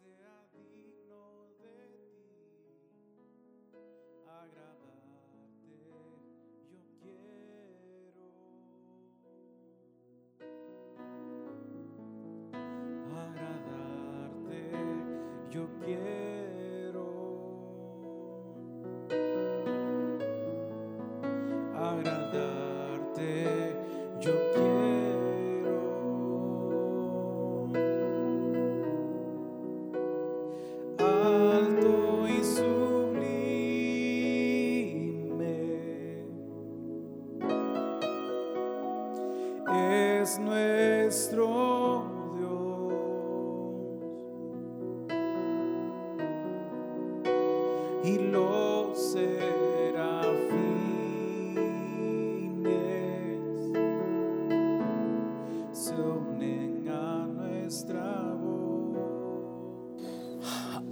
sea digno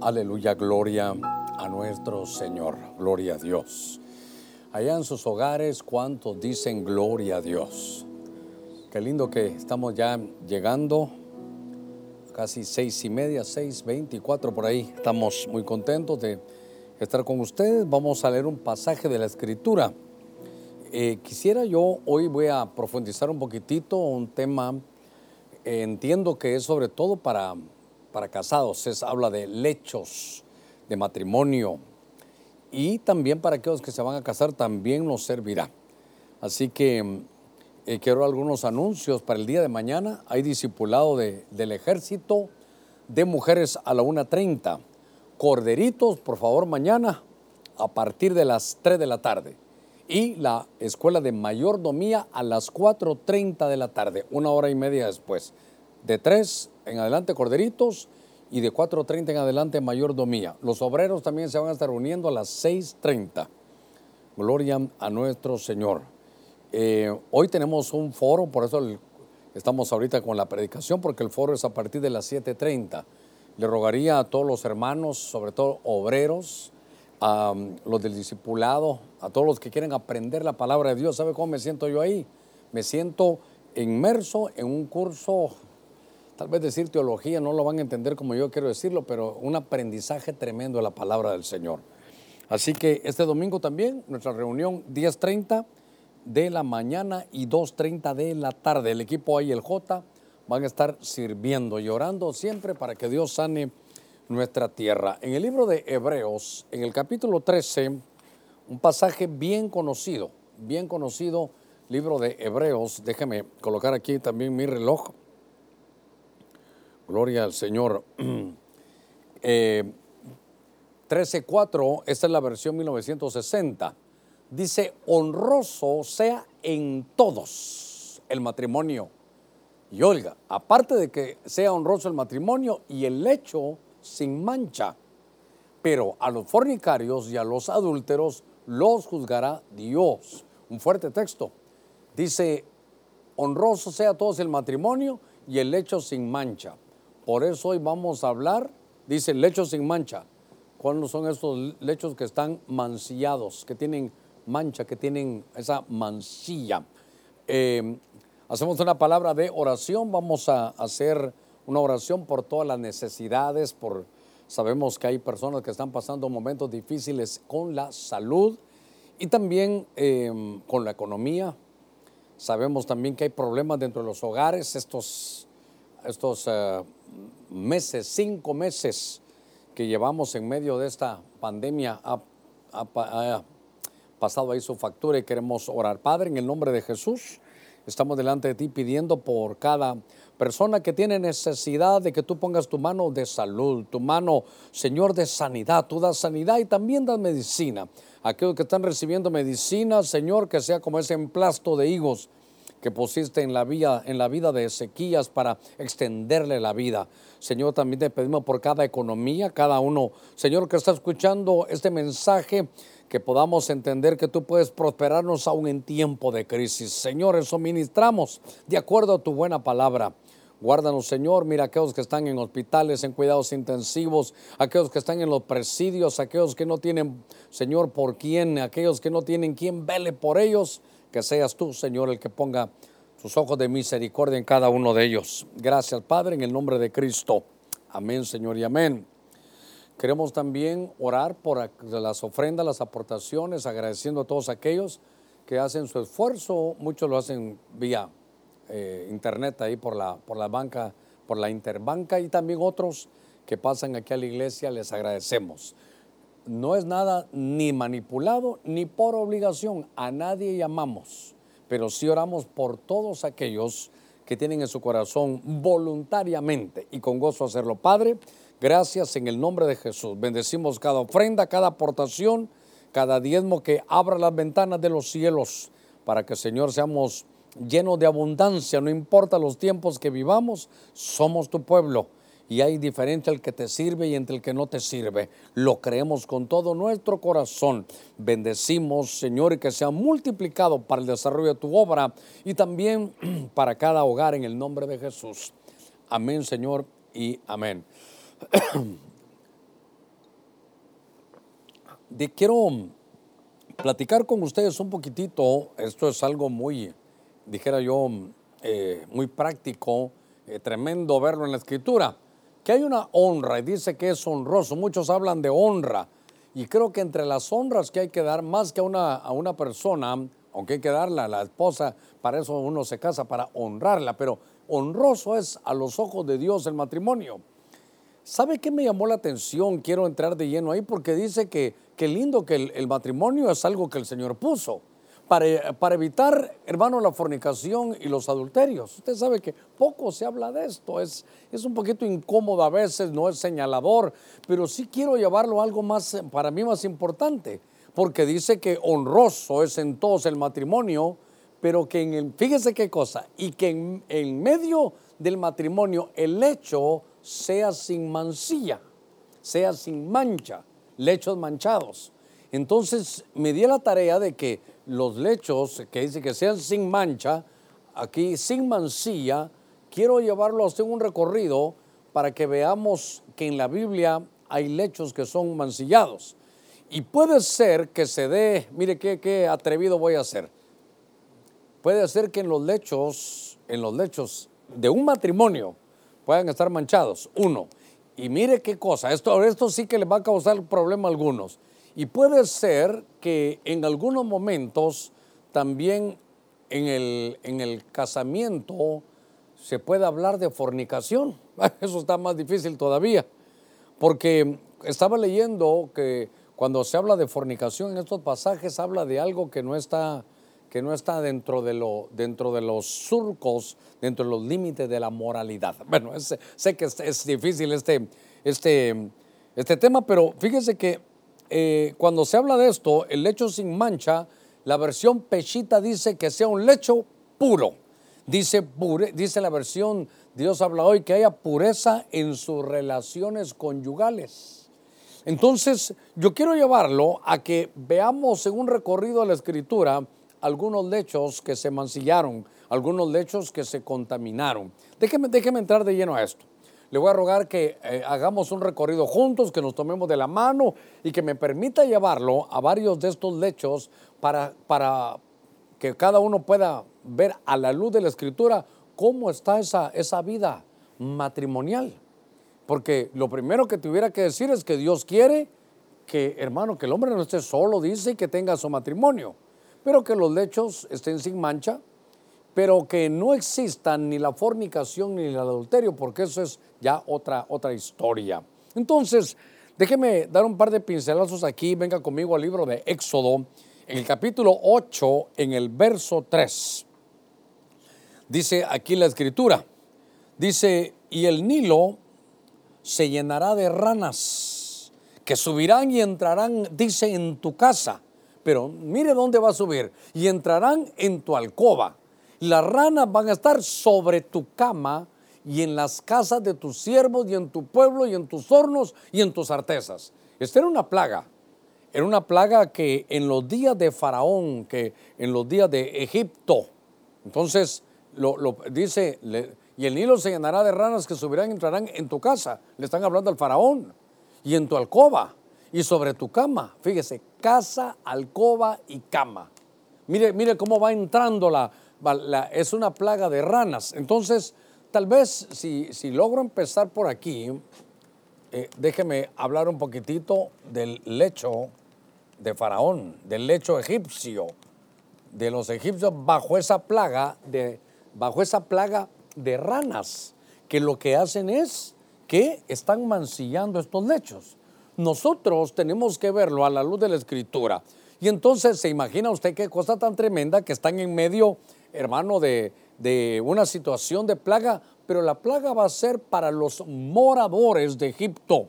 Aleluya, gloria a nuestro Señor, gloria a Dios. Allá en sus hogares, ¿cuántos dicen gloria a Dios? Qué lindo que estamos ya llegando, casi seis y media, seis veinticuatro por ahí. Estamos muy contentos de estar con ustedes. Vamos a leer un pasaje de la Escritura. Eh, quisiera yo, hoy voy a profundizar un poquitito un tema, eh, entiendo que es sobre todo para, para casados, es, habla de lechos, de matrimonio, y también para aquellos que se van a casar también nos servirá. Así que mm, eh, quiero algunos anuncios para el día de mañana. Hay discipulado de- del ejército de mujeres a la 1.30. Corderitos, por favor, mañana a partir de las 3 de la tarde. Y la escuela de mayordomía a las 4.30 de la tarde, una hora y media después. De 3 en adelante, corderitos, y de 4.30 en adelante, mayordomía. Los obreros también se van a estar uniendo a las 6.30. Gloria a nuestro Señor. Eh, hoy tenemos un foro, por eso estamos ahorita con la predicación, porque el foro es a partir de las 7.30. Le rogaría a todos los hermanos, sobre todo obreros, a um, los del discipulado, a todos los que quieren aprender la palabra de Dios. ¿Sabe cómo me siento yo ahí? Me siento inmerso en un curso, tal vez decir teología, no lo van a entender como yo quiero decirlo, pero un aprendizaje tremendo de la palabra del Señor. Así que este domingo también, nuestra reunión 10.30 de la mañana y 2.30 de la tarde. El equipo A y el J van a estar sirviendo y orando siempre para que Dios sane nuestra tierra. En el libro de Hebreos, en el capítulo 13, un pasaje bien conocido, bien conocido, libro de Hebreos. Déjeme colocar aquí también mi reloj. Gloria al Señor. Eh, 13.4, esta es la versión 1960. Dice, honroso sea en todos el matrimonio. Y oiga, aparte de que sea honroso el matrimonio y el hecho sin mancha, pero a los fornicarios y a los adúlteros los juzgará Dios. Un fuerte texto. Dice, honroso sea todos el matrimonio y el hecho sin mancha. Por eso hoy vamos a hablar, dice, lecho sin mancha. ¿Cuáles son estos lechos que están mancillados, que tienen mancha, que tienen esa mancilla? Eh, hacemos una palabra de oración, vamos a hacer una oración por todas las necesidades, por sabemos que hay personas que están pasando momentos difíciles con la salud y también eh, con la economía. Sabemos también que hay problemas dentro de los hogares, estos, estos eh, meses, cinco meses que llevamos en medio de esta pandemia ha, ha pa- ha pasado ahí su factura y queremos orar. Padre, en el nombre de Jesús, estamos delante de ti pidiendo por cada persona que tiene necesidad de que tú pongas tu mano de salud, tu mano, Señor, de sanidad. Tú das sanidad y también das medicina. Aquellos que están recibiendo medicina, Señor, que sea como ese emplasto de higos que pusiste en la, vida, en la vida de Ezequías para extenderle la vida. Señor, también te pedimos por cada economía, cada uno, Señor, que está escuchando este mensaje, que podamos entender que tú puedes prosperarnos aún en tiempo de crisis. Señor, eso ministramos de acuerdo a tu buena palabra. Guárdanos, Señor. Mira aquellos que están en hospitales, en cuidados intensivos, aquellos que están en los presidios, aquellos que no tienen, Señor, por quién, aquellos que no tienen quien vele por ellos. Que seas tú, Señor, el que ponga sus ojos de misericordia en cada uno de ellos. Gracias, Padre, en el nombre de Cristo. Amén, Señor, y amén. Queremos también orar por las ofrendas, las aportaciones, agradeciendo a todos aquellos que hacen su esfuerzo. Muchos lo hacen vía eh, internet ahí por la, por la banca, por la interbanca y también otros que pasan aquí a la iglesia, les agradecemos. No es nada ni manipulado ni por obligación, a nadie llamamos, pero sí oramos por todos aquellos que tienen en su corazón voluntariamente y con gozo hacerlo. Padre, gracias en el nombre de Jesús. Bendecimos cada ofrenda, cada aportación, cada diezmo que abra las ventanas de los cielos para que, Señor, seamos llenos de abundancia. No importa los tiempos que vivamos, somos tu pueblo y hay diferencia el que te sirve y entre el que no te sirve. Lo creemos con todo nuestro corazón. Bendecimos, Señor, y que sea multiplicado para el desarrollo de tu obra y también para cada hogar en el nombre de Jesús. Amén, Señor, y amén. quiero platicar con ustedes un poquitito, esto es algo muy, dijera yo, eh, muy práctico, eh, tremendo verlo en la escritura que hay una honra y dice que es honroso. Muchos hablan de honra y creo que entre las honras que hay que dar más que a una, a una persona, aunque hay que darla a la esposa, para eso uno se casa, para honrarla, pero honroso es a los ojos de Dios el matrimonio. ¿Sabe qué me llamó la atención? Quiero entrar de lleno ahí porque dice que qué lindo que el matrimonio es algo que el Señor puso para, evitar, hermano, la fornicación y los adulterios. Usted sabe que poco se habla de esto, es, un poquito incómodo a veces, no es señalador, pero sí quiero llevarlo a algo más, para mí más importante, porque dice que honroso es en todos el matrimonio, pero que en el, fíjese qué cosa, y que en, en medio del matrimonio el lecho sea sin mancilla, sea sin mancha, lechos manchados. Entonces me di la tarea de que los lechos, que dice que sean sin mancha, aquí sin mancilla, quiero llevarlo a usted un recorrido para que veamos que en la Biblia hay lechos que son mancillados. Y puede ser que se dé, mire qué, qué atrevido voy a hacer. Puede ser que en los lechos, en los lechos de un matrimonio puedan estar manchados, uno. Y mire qué cosa, esto, esto sí que le va a causar problema a algunos. Y puede ser que en algunos momentos también en el, en el casamiento se pueda hablar de fornicación. Eso está más difícil todavía, porque estaba leyendo que cuando se habla de fornicación en estos pasajes habla de algo que no está, que no está dentro, de lo, dentro de los surcos, dentro de los límites de la moralidad. Bueno, sé que es, es, difícil este, este, este tema, pero fíjese que eh, cuando se habla de esto, el lecho sin mancha, la versión pechita dice que sea un lecho puro. Dice, dice la versión, Dios habla hoy, que haya pureza en sus relaciones conyugales. Entonces, yo quiero llevarlo a que veamos en un recorrido de la escritura algunos lechos que se mancillaron, algunos lechos que se contaminaron. Déjeme, déjeme entrar de lleno a esto le voy a rogar que eh, hagamos un recorrido juntos, que nos tomemos de la mano y que me permita llevarlo a varios de estos lechos para, para que cada uno pueda ver a la luz de la escritura cómo está esa, esa vida matrimonial. Porque lo primero que tuviera que decir es que Dios quiere que, hermano, que el hombre no esté solo, dice, que tenga su matrimonio, pero que los lechos estén sin mancha, pero que no existan ni la fornicación ni el adulterio, porque eso es ya otra, otra historia. Entonces, déjeme dar un par de pincelazos aquí, venga conmigo al libro de Éxodo, en el capítulo 8, en el verso 3. Dice aquí la escritura, dice, y el Nilo se llenará de ranas que subirán y entrarán, dice, en tu casa. Pero mire dónde va a subir. Y entrarán en tu alcoba las ranas van a estar sobre tu cama y en las casas de tus siervos y en tu pueblo y en tus hornos y en tus artesas. Esta era una plaga. Era una plaga que en los días de Faraón, que en los días de Egipto, entonces lo, dice, y el Nilo se llenará de ranas que subirán y entrarán en tu casa. Le están hablando al Faraón. Y en tu alcoba y sobre tu cama. Fíjese, casa, alcoba y cama. Mire, mire cómo va entrando la, es una plaga de ranas. Entonces, tal vez si, si logro empezar por aquí, eh, déjeme hablar un poquitito del lecho de Faraón, del lecho egipcio, de los egipcios bajo esa plaga de, bajo esa plaga de ranas, que lo que hacen es que están mancillando estos lechos. Nosotros tenemos que verlo a la luz de la escritura. Y entonces se imagina usted qué cosa tan tremenda que están en medio, hermano, de, de una situación de plaga, pero la plaga va a ser para los moradores de Egipto.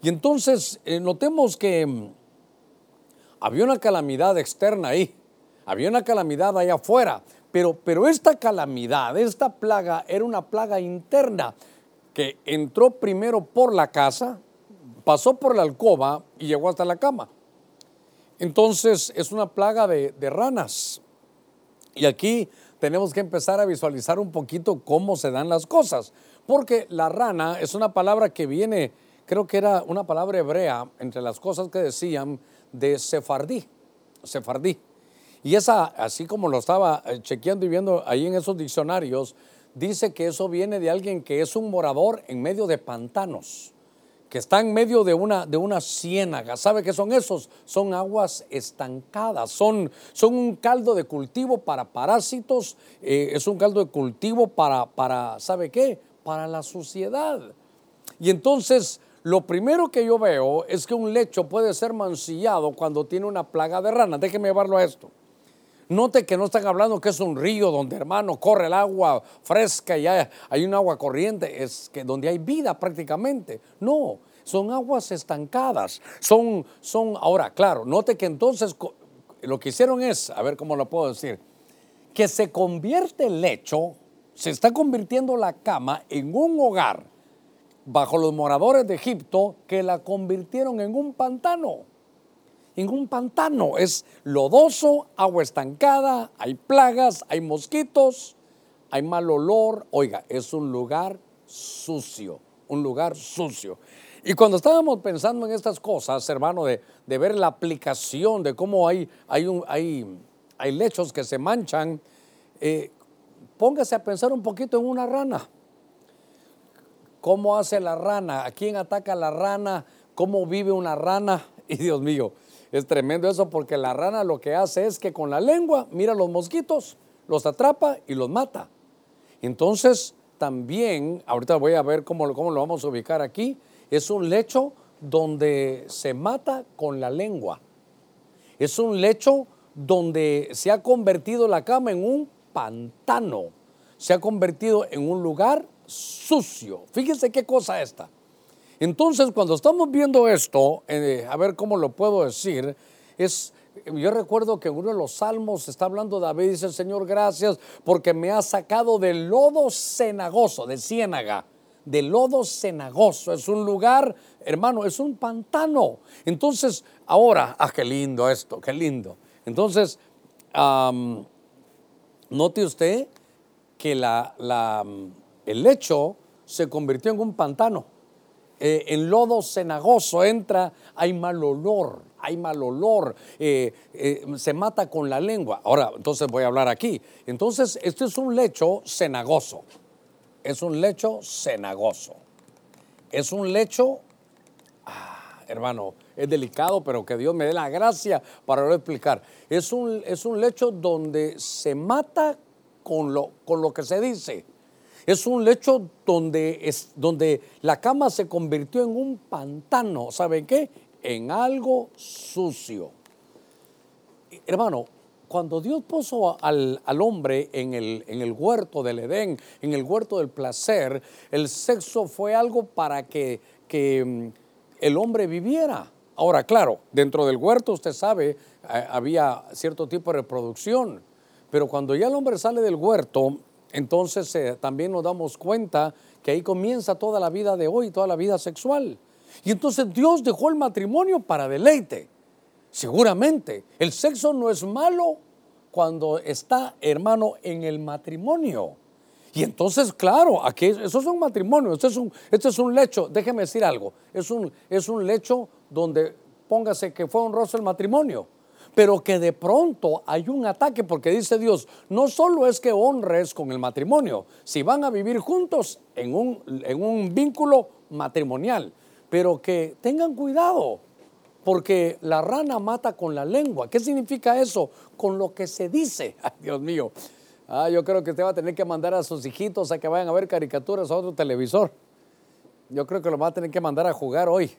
Y entonces eh, notemos que mm, había una calamidad externa ahí, había una calamidad allá afuera, pero, pero esta calamidad, esta plaga era una plaga interna que entró primero por la casa, pasó por la alcoba y llegó hasta la cama. Entonces es una plaga de, de ranas. Y aquí tenemos que empezar a visualizar un poquito cómo se dan las cosas, porque la rana es una palabra que viene, creo que era una palabra hebrea entre las cosas que decían de sefardí, sefardí. Y esa, así como lo estaba eh, chequeando y viendo ahí en esos diccionarios, dice que eso viene de alguien que es un morador en medio de pantanos que está en medio de una, de una ciénaga. ¿Sabe qué son esos? Son aguas estancadas, son, son un caldo de cultivo para parásitos, eh, es un caldo de cultivo para, para, ¿sabe qué? Para la suciedad. Y entonces, lo primero que yo veo es que un lecho puede ser mancillado cuando tiene una plaga de ranas. Déjeme llevarlo a esto. Note que no están hablando que es un río donde, hermano, corre el agua fresca y hay, un agua corriente, es que donde hay vida prácticamente. No, son aguas estancadas. Son, son, ahora, claro, note que entonces lo que hicieron es, a ver cómo lo puedo decir, que se convierte el lecho, se está convirtiendo la cama en un hogar bajo los moradores de Egipto que la convirtieron en un pantano un pantano. Es lodoso, agua estancada, hay plagas, hay mosquitos, hay mal olor. Oiga, es un lugar sucio, un lugar sucio. Y cuando estábamos pensando en estas cosas, hermano, de, ver la aplicación de cómo hay, hay, hay, hay lechos que se manchan, eh, póngase a pensar un poquito en una rana. ¿Cómo hace la rana? ¿A quién ataca la rana? ¿Cómo vive una rana? Y Dios mío, es tremendo eso porque la rana lo que hace es que con la lengua mira los mosquitos, los atrapa y los mata. Entonces, también, ahorita voy a ver cómo, cómo lo vamos a ubicar aquí, es un lecho donde se mata con la lengua. Es un lecho donde se ha convertido la cama en un pantano. Se ha convertido en un lugar sucio. Fíjense qué cosa esta. Entonces, cuando estamos viendo esto, eh, a ver cómo lo puedo decir, es, yo recuerdo que en uno de los salmos está hablando David, dice, Señor, gracias porque me ha sacado del lodo cenagoso, de ciénaga, del lodo cenagoso. Es un lugar, hermano, es un pantano. Entonces, ahora, ah, qué lindo esto, qué lindo. Entonces, note usted que la, el lecho se convirtió en un pantano eh, en lodo cenagoso entra, hay mal olor, hay mal olor, eh, eh, se mata con la lengua. Ahora, entonces voy a hablar aquí. Entonces, este es un lecho cenagoso, es un lecho cenagoso, es un lecho, ah, hermano, es delicado, pero que Dios me dé la gracia para lo explicar. Es un, es un lecho donde se mata con lo, con lo que se dice es un lecho donde, es, donde la cama se convirtió en un pantano. ¿Saben qué? En algo sucio. Hermano, cuando Dios puso al, hombre en el, en el, huerto del Edén, en el huerto del placer, el sexo fue algo para que, que mm, el hombre viviera. Ahora, claro, dentro del huerto, usted sabe, eh, había cierto tipo de reproducción, pero cuando ya el hombre sale del huerto, entonces eh, también nos damos cuenta que ahí comienza toda la vida de hoy, toda la vida sexual. Y entonces Dios dejó el matrimonio para deleite. Seguramente, el sexo no es malo cuando está, hermano, en el matrimonio. Y entonces, claro, aquí eso es un matrimonio, este es un, este es un lecho, déjeme decir algo, es un, es un lecho donde póngase que fue honroso el matrimonio. Pero que de pronto hay un ataque porque dice Dios, no solo es que honres con el matrimonio, si van a vivir juntos en un, en un vínculo matrimonial, pero que tengan cuidado, porque la rana mata con la lengua. ¿Qué significa eso? Con lo que se dice. Ay, Dios mío. Ah, yo creo que usted va a tener que mandar a sus hijitos a que vayan a ver caricaturas a otro televisor. Yo creo que lo va a tener que mandar a jugar hoy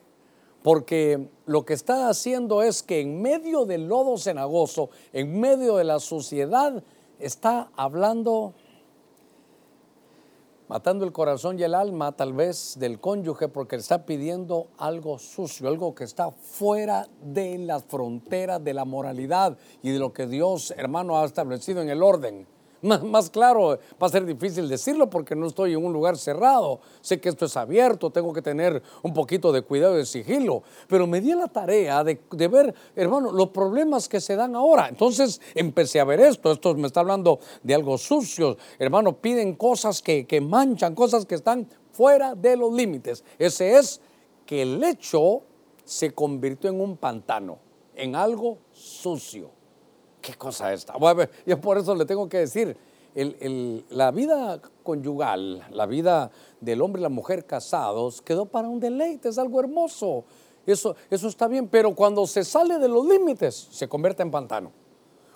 porque lo que está haciendo es que en medio del lodo cenagoso, en medio de la suciedad, está hablando, matando el corazón y el alma tal vez del cónyuge porque está pidiendo algo sucio, algo que está fuera de las fronteras de la moralidad y de lo que Dios, hermano, ha establecido en el orden. Más, claro, va a ser difícil decirlo porque no estoy en un lugar cerrado. Sé que esto es abierto, tengo que tener un poquito de cuidado y de sigilo. Pero me di la tarea de, ver, hermano, los problemas que se dan ahora. Entonces empecé a ver esto. Esto me está hablando de algo sucio. Hermano, piden cosas que, que manchan, cosas que están fuera de los límites. Ese es que el hecho se convirtió en un pantano, en algo sucio. ¿Qué cosa esta? Bueno, yo por eso le tengo que decir, la vida conyugal, la vida del hombre y la mujer casados quedó para un deleite, es algo hermoso. Eso, eso está bien, pero cuando se sale de los límites, se convierte en pantano.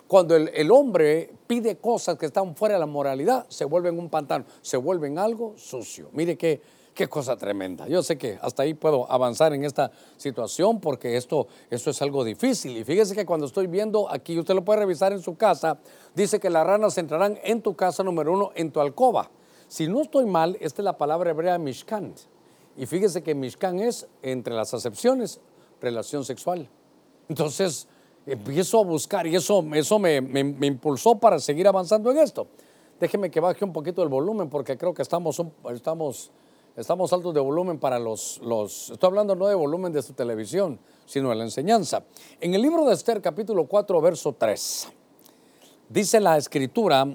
Cuando el, el, hombre pide cosas que están fuera de la moralidad, se vuelve en un pantano, se vuelve en algo sucio. Mire que Qué cosa tremenda. Yo sé que hasta ahí puedo avanzar en esta situación porque esto, esto es algo difícil. Y fíjese que cuando estoy viendo aquí, usted lo puede revisar en su casa, dice que las ranas entrarán en tu casa número uno, en tu alcoba. Si no estoy mal, esta es la palabra hebrea mishkan. Y fíjese que mishkan es, entre las acepciones, relación sexual. Entonces, empiezo a buscar y eso, eso me, impulsó para seguir avanzando en esto. Déjeme que baje un poquito el volumen porque creo que estamos, estamos Estamos altos de volumen para los, los, estoy hablando no de volumen de su televisión, sino de la enseñanza. En el libro de Esther, capítulo 4, verso 3, dice la escritura,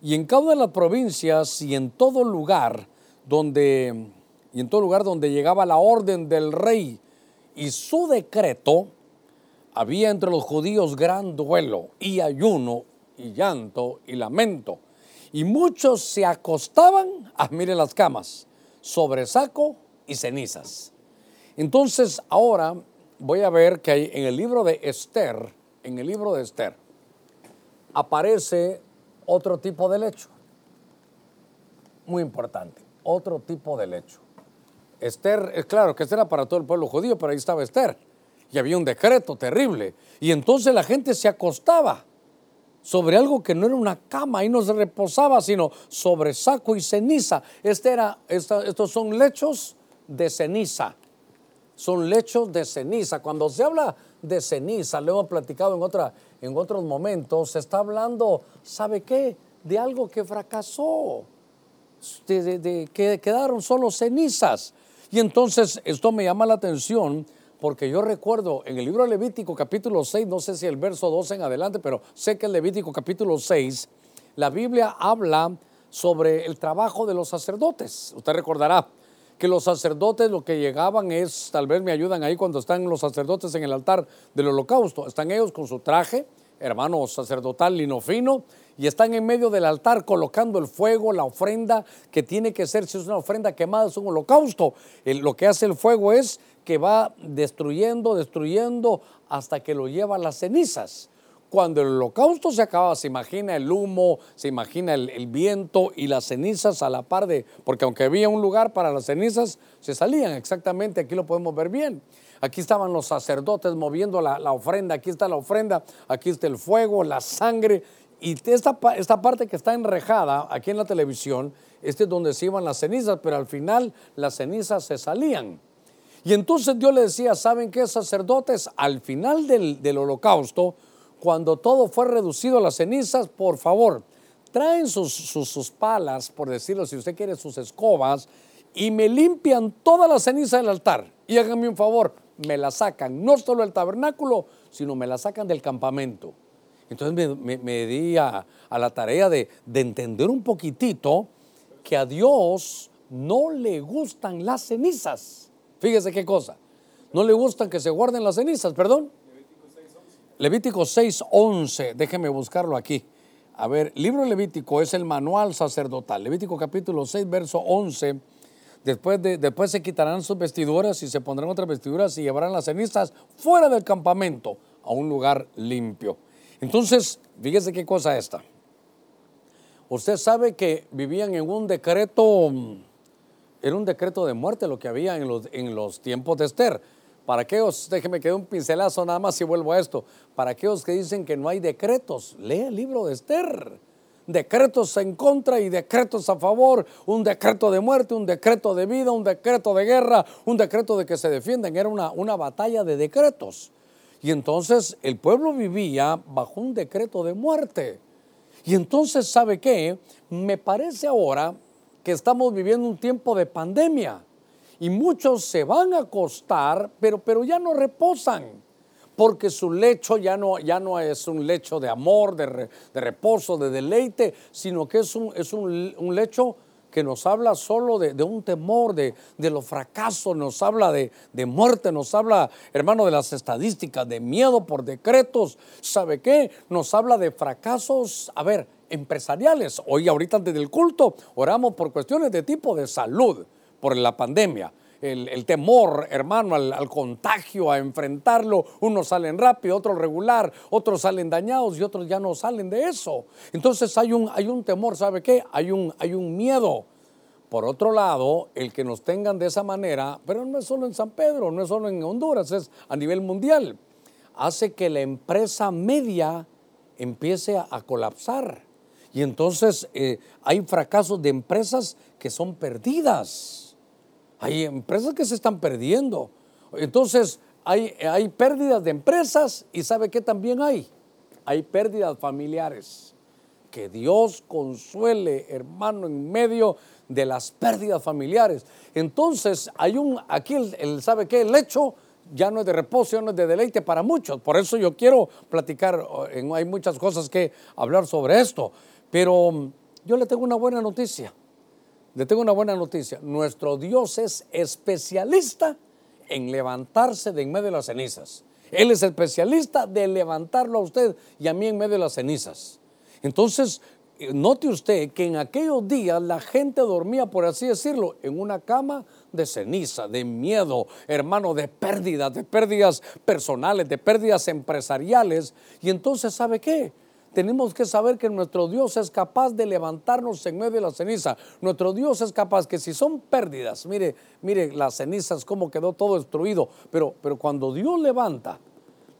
y en cada una de las provincias y en todo lugar donde, y en todo lugar donde llegaba la orden del rey y su decreto, había entre los judíos gran duelo y ayuno y llanto y lamento. Y muchos se acostaban, ah, miren las camas, sobre saco y cenizas. Entonces ahora voy a ver que hay, en el libro de Esther, en el libro de Esther, aparece otro tipo de lecho. Muy importante, otro tipo de lecho. Esther, es claro que este era para todo el pueblo judío, pero ahí estaba Esther. Y había un decreto terrible. Y entonces la gente se acostaba sobre algo que no era una cama y no se reposaba, sino sobre saco y ceniza. Este era, estos son lechos de ceniza. Son lechos de ceniza. Cuando se habla de ceniza, lo hemos platicado en, otra, en otros momentos, se está hablando, ¿sabe qué? De algo que fracasó, de que quedaron solo cenizas. Y entonces esto me llama la atención porque yo recuerdo en el libro de Levítico capítulo 6, no sé si el verso 12 en adelante, pero sé que en Levítico capítulo 6, la Biblia habla sobre el trabajo de los sacerdotes. Usted recordará que los sacerdotes lo que llegaban es, tal vez me ayudan ahí cuando están los sacerdotes en el altar del holocausto, están ellos con su traje, hermano sacerdotal lino fino, y están en medio del altar colocando el fuego, la ofrenda que tiene que ser, si es una ofrenda quemada, es un holocausto. lo que hace el fuego es que va destruyendo, destruyendo hasta que lo lleva a las cenizas. Cuando el holocausto se acaba, se imagina el humo, se imagina el, viento y las cenizas a la par de, porque aunque había un lugar para las cenizas, se salían exactamente, aquí lo podemos ver bien. Aquí estaban los sacerdotes moviendo la, la ofrenda, aquí está la ofrenda, aquí está el fuego, la sangre, y esta, esta parte que está enrejada aquí en la televisión, este es donde se iban las cenizas, pero al final las cenizas se salían. Y entonces Dios le decía, ¿saben qué, sacerdotes? Al final del, del holocausto, cuando todo fue reducido a las cenizas, por favor, traen sus, sus, palas, por decirlo, si usted quiere, sus escobas, y me limpian toda la ceniza del altar. Y háganme un favor, me la sacan, no solo del tabernáculo, sino me la sacan del campamento. Entonces me, di a, la tarea de, entender un poquitito que a Dios no le gustan las cenizas. Fíjese qué cosa. No le gustan que se guarden las cenizas, perdón. Levítico 6, 11, déjeme buscarlo aquí. A ver, libro Levítico es el manual sacerdotal. Levítico capítulo 6, verso 11. Después, de, después se quitarán sus vestiduras y se pondrán otras vestiduras y llevarán las cenizas fuera del campamento a un lugar limpio. Entonces, fíjese qué cosa esta. Usted sabe que vivían en un decreto, era un decreto de muerte lo que había en los, en los tiempos de Esther. Para aquellos, déjeme que dé un pincelazo nada más y vuelvo a esto. Para aquellos que dicen que no hay decretos, lee el libro de Esther. Decretos en contra y decretos a favor. Un decreto de muerte, un decreto de vida, un decreto de guerra, un decreto de que se defienden. Era una, una batalla de decretos. Y entonces el pueblo vivía bajo un decreto de muerte. Y entonces, ¿sabe qué? Me parece ahora que estamos viviendo un tiempo de pandemia y muchos se van a acostar, pero, pero ya no reposan, porque su lecho ya no, ya no es un lecho de amor, de, reposo, de deleite, sino que es un, es un, lecho que nos habla solo de, un temor, de, de, los fracasos, nos habla de, de, muerte, nos habla, hermano, de las estadísticas, de miedo por decretos. ¿Sabe qué? Nos habla de fracasos, a ver, empresariales. Hoy, ahorita antes del culto, oramos por cuestiones de tipo de salud, por la pandemia. El, temor, hermano, al, al, contagio, a enfrentarlo. Unos salen rápido, otros regular, otros salen dañados y otros ya no salen de eso. Entonces hay un, hay un temor, ¿sabe qué? Hay un, hay un miedo. Por otro lado, el que nos tengan de esa manera, pero no es solo en San Pedro, no es solo en Honduras, es a nivel mundial, hace que la empresa media empiece a, colapsar. Y entonces eh, hay fracasos de empresas que son perdidas. Hay empresas que se están perdiendo. Entonces, hay, hay pérdidas de empresas y ¿sabe qué también hay? Hay pérdidas familiares. Que Dios consuele, hermano, en medio de las pérdidas familiares. Entonces, hay un, aquí el, ¿sabe qué? El hecho ya no es de reposo, ya no es de deleite para muchos. Por eso yo quiero platicar, hay muchas cosas que hablar sobre esto. Pero mm, yo le tengo una buena noticia. Le tengo una buena noticia. Nuestro Dios es especialista en levantarse de en medio de las cenizas. Él es especialista de levantarlo a usted y a mí en medio de las cenizas. Entonces, eh, note usted que en aquellos días la gente dormía, por así decirlo, en una cama de ceniza, de miedo, hermano, de pérdidas, de pérdidas personales, de pérdidas empresariales. Y entonces, ¿sabe qué? Tenemos que saber que nuestro Dios es capaz de levantarnos en medio de la ceniza. Nuestro Dios es capaz que si son pérdidas, mire, mire las cenizas, cómo quedó todo destruido, pero, pero cuando Dios levanta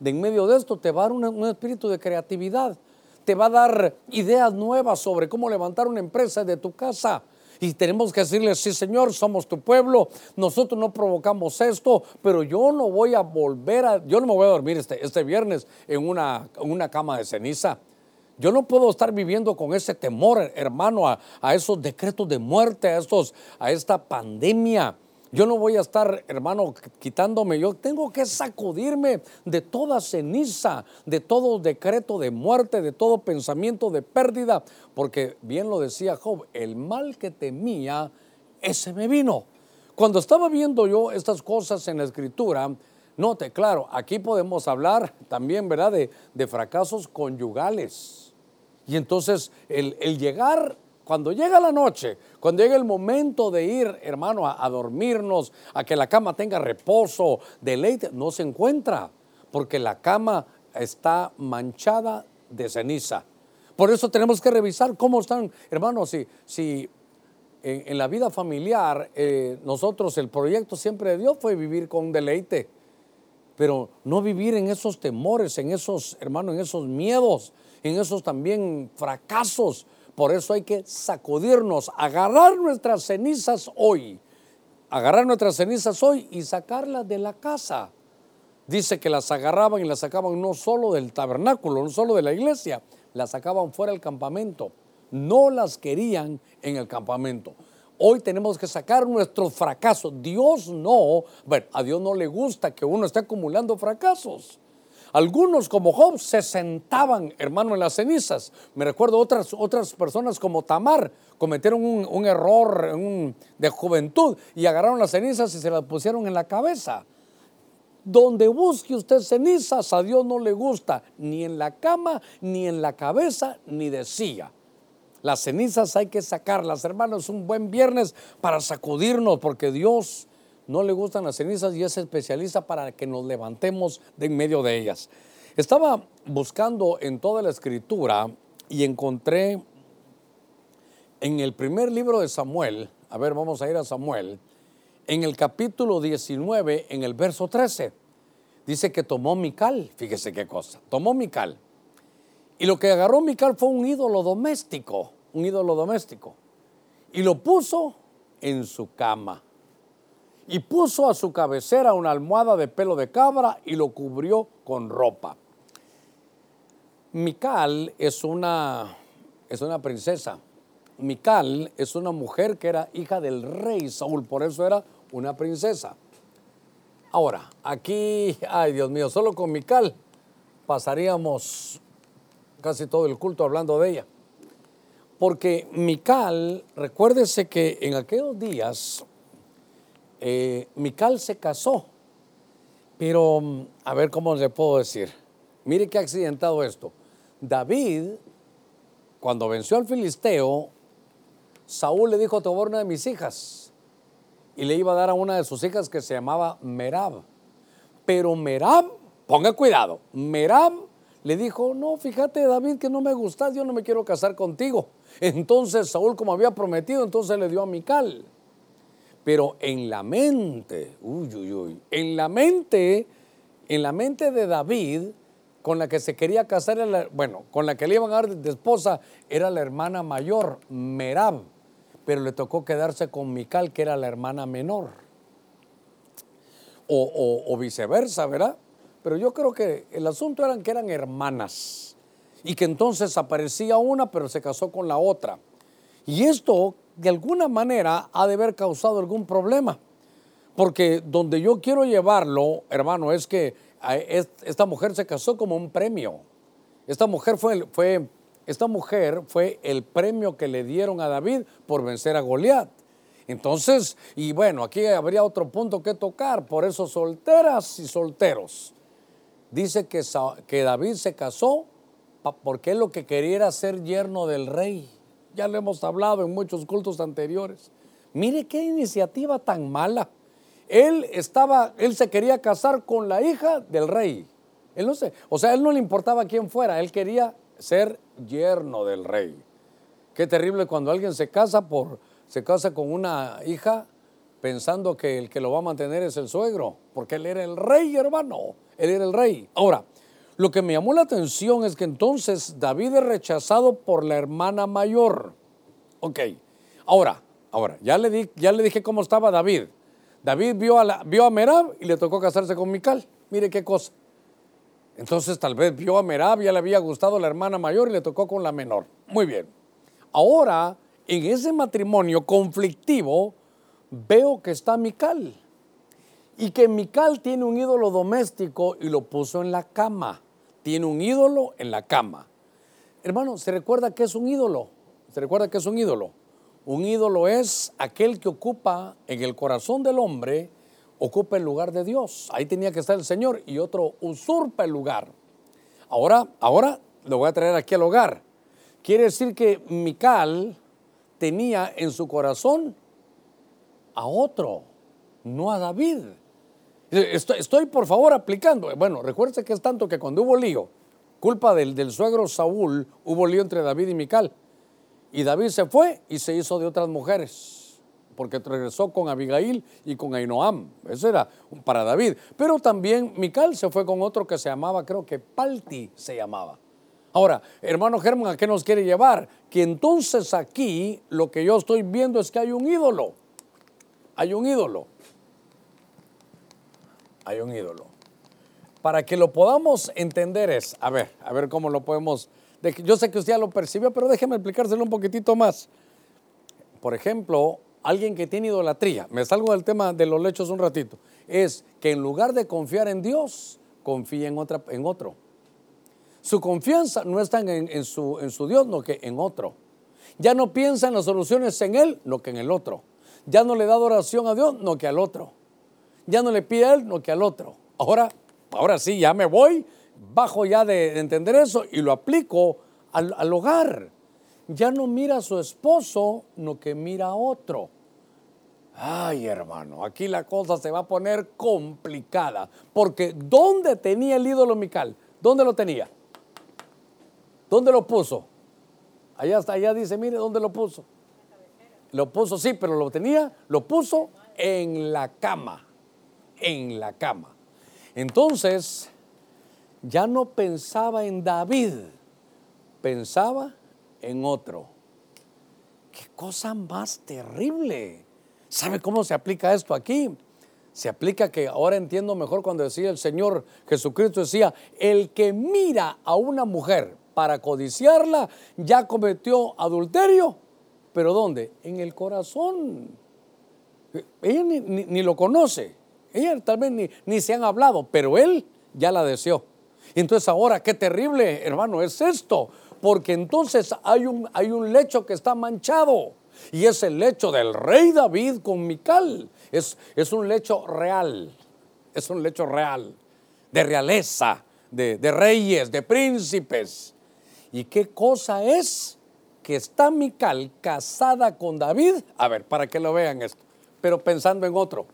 de en medio de esto, te va a dar un, espíritu de creatividad, te va a dar ideas nuevas sobre cómo levantar una empresa de tu casa. Y tenemos que decirle, sí Señor, somos tu pueblo, nosotros no provocamos esto, pero yo no voy a volver a, yo no me voy a dormir este, este viernes en una, una cama de ceniza. Yo no puedo estar viviendo con ese temor, hermano, a, esos decretos de muerte, a, estos, a esta pandemia. Yo no voy a estar, hermano, quitándome. Yo tengo que sacudirme de toda ceniza, de todo decreto de muerte, de todo pensamiento de pérdida, porque bien lo decía Job, el mal que temía, ese me vino. Cuando estaba viendo yo estas cosas en la escritura, note, claro, aquí podemos hablar también, ¿verdad?, de, de fracasos conyugales y entonces el, llegar, cuando llega la noche, cuando llega el momento de ir, hermano, a, dormirnos, a que la cama tenga reposo, deleite, no se encuentra, porque la cama está manchada de ceniza. Por eso tenemos que revisar cómo están, hermanos, si, si en, la vida familiar eh, nosotros el proyecto siempre de Dios fue vivir con deleite, pero no vivir en esos temores, en esos, hermanos, en esos miedos, en esos también fracasos. Por eso hay que sacudirnos, agarrar nuestras cenizas hoy, agarrar nuestras cenizas hoy y sacarlas de la casa. Dice que las agarraban y las sacaban no solo del tabernáculo, no solo de la iglesia, las sacaban fuera del campamento. No las querían en el campamento. Hoy tenemos que sacar nuestros fracasos. Dios no, bueno, a Dios no le gusta que uno esté acumulando fracasos. Algunos como Job se sentaban, hermano, en las cenizas. Me recuerdo otras, otras personas como Tamar cometieron un, error de juventud y agarraron las cenizas y se las pusieron en la cabeza. Donde busque usted cenizas, a Dios no le gusta, ni en la cama, ni en la cabeza, ni de silla. Las cenizas hay que sacarlas, hermanos, un buen viernes para sacudirnos, porque Dios no le gustan las cenizas y es especialista para que nos levantemos de en medio de ellas. Estaba buscando en toda la escritura y encontré en el primer libro de Samuel, a ver, vamos a ir a Samuel, en el capítulo 19, en el verso 13, dice que tomó Mical, fíjese qué cosa, tomó Mical. Y lo que agarró Mical fue un ídolo doméstico, un ídolo doméstico. Y lo puso en su cama. Y puso a su cabecera una almohada de pelo de cabra y lo cubrió con ropa. Mical es una, es una princesa. Mical es una mujer que era hija del rey Saúl, por eso era una princesa. Ahora, aquí, ay Dios mío, solo con Mical pasaríamos casi todo el culto hablando de ella. Porque Mical, recuérdese que en aquellos días, eh, Mical se casó. Pero, mm, a ver cómo le puedo decir. Mire qué accidentado esto. David, cuando venció al filisteo, Saúl le dijo, te a una de mis hijas. Y le iba a dar a una de sus hijas que se llamaba Merab. Pero Merab, ponga cuidado, Merab le dijo, no, fíjate David que no me gustas, yo no me quiero casar contigo. Entonces Saúl, como había prometido, entonces le dio a Mical. Pero en la mente, uy, uy, uy, en la mente, en la mente de David, con la que se quería casar, bueno, con la que le iban a dar de esposa, era la hermana mayor, Merab pero le tocó quedarse con Mical, que era la hermana menor. O, viceversa, ¿verdad? Pero yo creo que el asunto era que eran hermanas y que entonces aparecía una, pero se casó con la otra. Y esto, de alguna manera, ha de haber causado algún problema. Porque donde yo quiero llevarlo, hermano, es que esta mujer se casó como un premio. Esta mujer fue, fue esta mujer fue el premio que le dieron a David por vencer a Goliat. Entonces, y bueno, aquí habría otro punto que tocar, por eso solteras y solteros. Dice que, David se casó porque él lo que quería era ser yerno del rey. Ya lo hemos hablado en muchos cultos anteriores. Mire qué iniciativa tan mala. Él estaba, él se quería casar con la hija del rey. Él no sé, o sea, él no le importaba quién fuera, él quería ser yerno del rey. Qué terrible cuando alguien se casa por se casa con una hija pensando que el que lo va a mantener es el suegro, porque él era el rey, hermano, él era el rey. Ahora, lo que me llamó la atención es que entonces David es rechazado por la hermana mayor. Ok, ahora, ahora, ya le, di, ya le dije cómo estaba David. David vio a, la, vio a Merab y le tocó casarse con Mical. Mire qué cosa. Entonces tal vez vio a Merab, ya le había gustado la hermana mayor y le tocó con la menor. Muy bien. Ahora, en ese matrimonio conflictivo, veo que está Mical. Y que Mical tiene un ídolo doméstico y lo puso en la cama. Tiene un ídolo en la cama. Hermano, ¿se recuerda que es un ídolo? ¿Se recuerda que es un ídolo? Un ídolo es aquel que ocupa en el corazón del hombre ocupa el lugar de Dios. Ahí tenía que estar el Señor y otro usurpa el lugar. Ahora, ahora lo voy a traer aquí al hogar. Quiere decir que Mical tenía en su corazón a otro, no a David. Estoy, por favor aplicando. Bueno, recuerde que es tanto que cuando hubo lío, culpa del, suegro Saúl, hubo lío entre David y Mical. Y David se fue y se hizo de otras mujeres porque regresó con Abigail y con Ainoam. Eso era para David. Pero también Mical se fue con otro que se llamaba, creo que Palti se llamaba. Ahora, hermano Germán, ¿a qué nos quiere llevar? Que entonces aquí lo que yo estoy viendo es que hay un ídolo. Hay un ídolo. Hay un ídolo. Para que lo podamos entender es, a ver, a ver cómo lo podemos... Yo sé que usted ya lo percibió, pero déjeme explicárselo un poquitito más. Por ejemplo, alguien que tiene idolatría, me salgo del tema de los lechos un ratito, es que en lugar de confiar en Dios, confía en, otra, en otro. Su confianza no está en, su, en su Dios, no que en otro. Ya no piensa en las soluciones en Él, no que en el otro. Ya no le da adoración a Dios, no que al otro. Ya no le pide a Él, no que al otro. ahora, ahora sí, ya me voy, bajo ya de entender eso y lo aplico al, al hogar. Ya no mira a su esposo, no que mira a otro. Ay, hermano, aquí la cosa se va a poner complicada. Porque ¿dónde tenía el ídolo Mical? ¿Dónde lo tenía? ¿Dónde lo puso? Allá está, allá dice, mire, ¿dónde lo puso? Lo puso, sí, pero lo tenía, lo puso en la cama. En la cama. Entonces, ya no pensaba en David, pensaba en otro. Qué cosa más terrible. ¿Sabe cómo se aplica esto aquí? Se aplica que ahora entiendo mejor cuando decía el Señor Jesucristo, decía, el que mira a una mujer para codiciarla ya cometió adulterio. ¿Pero dónde? En el corazón. Ella ni, lo conoce. Ella tal vez ni, ni se han hablado, pero él ya la deseó. Entonces ahora, qué terrible, hermano, es esto. Porque entonces hay un, hay un lecho que está manchado. Y es el lecho del rey David con Mical. Es, es un lecho real. Es un lecho real. De realeza, de, de reyes, de príncipes. ¿Y qué cosa es? Que está Mical casada con David. A ver, para que lo vean esto. Pero pensando en otro.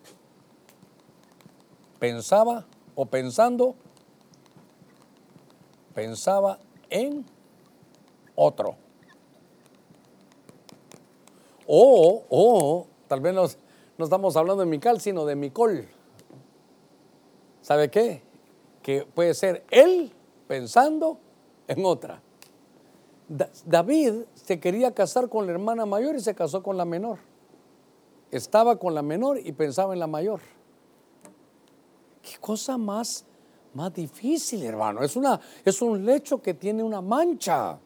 Pensaba o pensando. Pensaba en otro. O, o, tal vez no estamos hablando de Mical, sino de Micol. ¿Sabe qué? Que puede ser él pensando en otra. David se quería casar con la hermana mayor y se casó con la menor. Estaba con la menor y pensaba en la mayor. Qué cosa más, más difícil, hermano. Es, una, es un lecho que tiene una mancha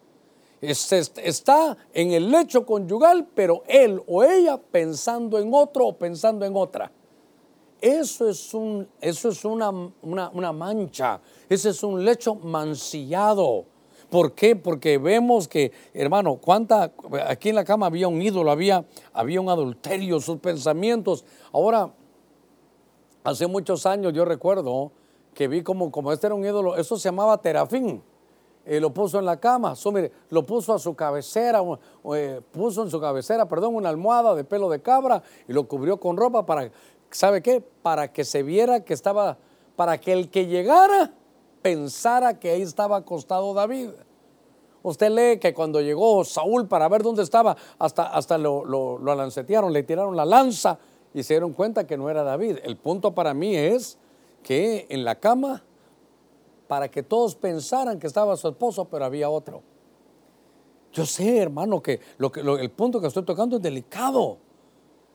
está en el lecho conyugal, pero él o ella pensando en otro o pensando en otra. Eso es, un, eso es una, una, mancha, ese es un lecho mancillado. ¿Por qué? Porque vemos que, hermano, cuánta, aquí en la cama había un ídolo, había, había un adulterio, sus pensamientos. Ahora, hace muchos años yo recuerdo que vi como, como este era un ídolo, eso se llamaba terafín eh, lo puso en la cama, lo puso a su cabecera, eh, puso en su cabecera, perdón, una almohada de pelo de cabra y lo cubrió con ropa para, ¿sabe qué? Para que se viera que estaba, para que el que llegara pensara que ahí estaba acostado David. Usted lee que cuando llegó Saúl para ver dónde estaba, hasta, hasta lo, lo alancetearon, le tiraron la lanza y se dieron cuenta que no era David. El punto para mí es que en la cama para que todos pensaran que estaba su esposo, pero había otro. Yo sé, hermano, que, lo que el punto que estoy tocando es delicado.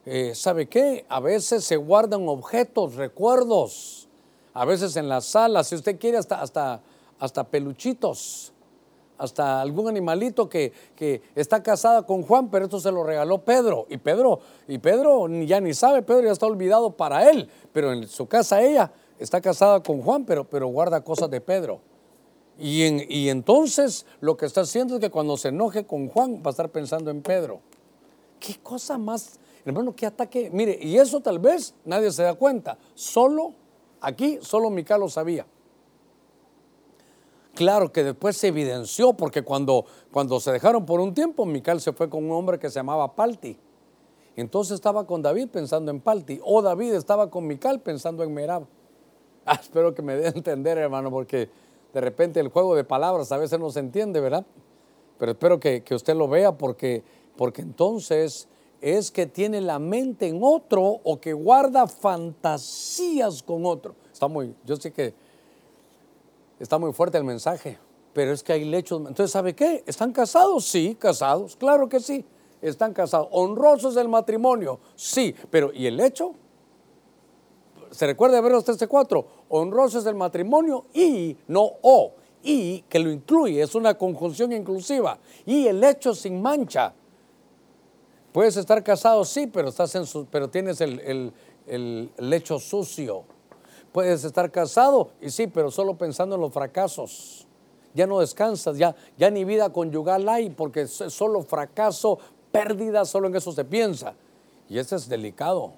Eh, ¿Sabe qué? A veces se guardan objetos, recuerdos. A veces en la sala, si usted quiere, hasta, hasta, hasta peluchitos. Hasta algún animalito que, que está casada con Juan, pero esto se lo regaló Pedro. Y Pedro, y Pedro ya ni sabe, Pedro ya está olvidado para él. Pero en su casa ella está casada con Juan, pero, pero guarda cosas de Pedro. Y, y entonces lo que está haciendo es que cuando se enoje con Juan va a estar pensando en Pedro. ¿Qué cosa más, hermano, qué ataque? Mire, y eso tal vez nadie se da cuenta. Solo aquí, solo Mical lo sabía. Claro que después se evidenció porque cuando, cuando se dejaron por un tiempo, Mical se fue con un hombre que se llamaba Palti. Entonces estaba con David pensando en Palti, o David estaba con Mical pensando en Merab. Ah, espero que me dé a entender, hermano, porque de repente el juego de palabras a veces no se entiende, ¿verdad? Pero espero que, usted lo vea porque, porque entonces es que tiene la mente en otro o que guarda fantasías con otro. Está muy, yo sé que está muy fuerte el mensaje, pero es que hay lechos. Entonces, ¿sabe qué? ¿Están casados? Sí, casados, claro que sí. Están casados. ¿Honrosos del matrimonio? Sí, pero ¿y el hecho? se recuerda ver este cuatro, honroso es el matrimonio y no o, y que lo incluye, es una conjunción inclusiva, y el hecho sin mancha. Puedes estar casado, sí, pero, estás en su, pero tienes el, el, lecho sucio. Puedes estar casado, y sí, pero solo pensando en los fracasos. Ya no descansas, ya, ya ni vida conyugal hay, porque solo fracaso, pérdida, solo en eso se piensa. Y eso es delicado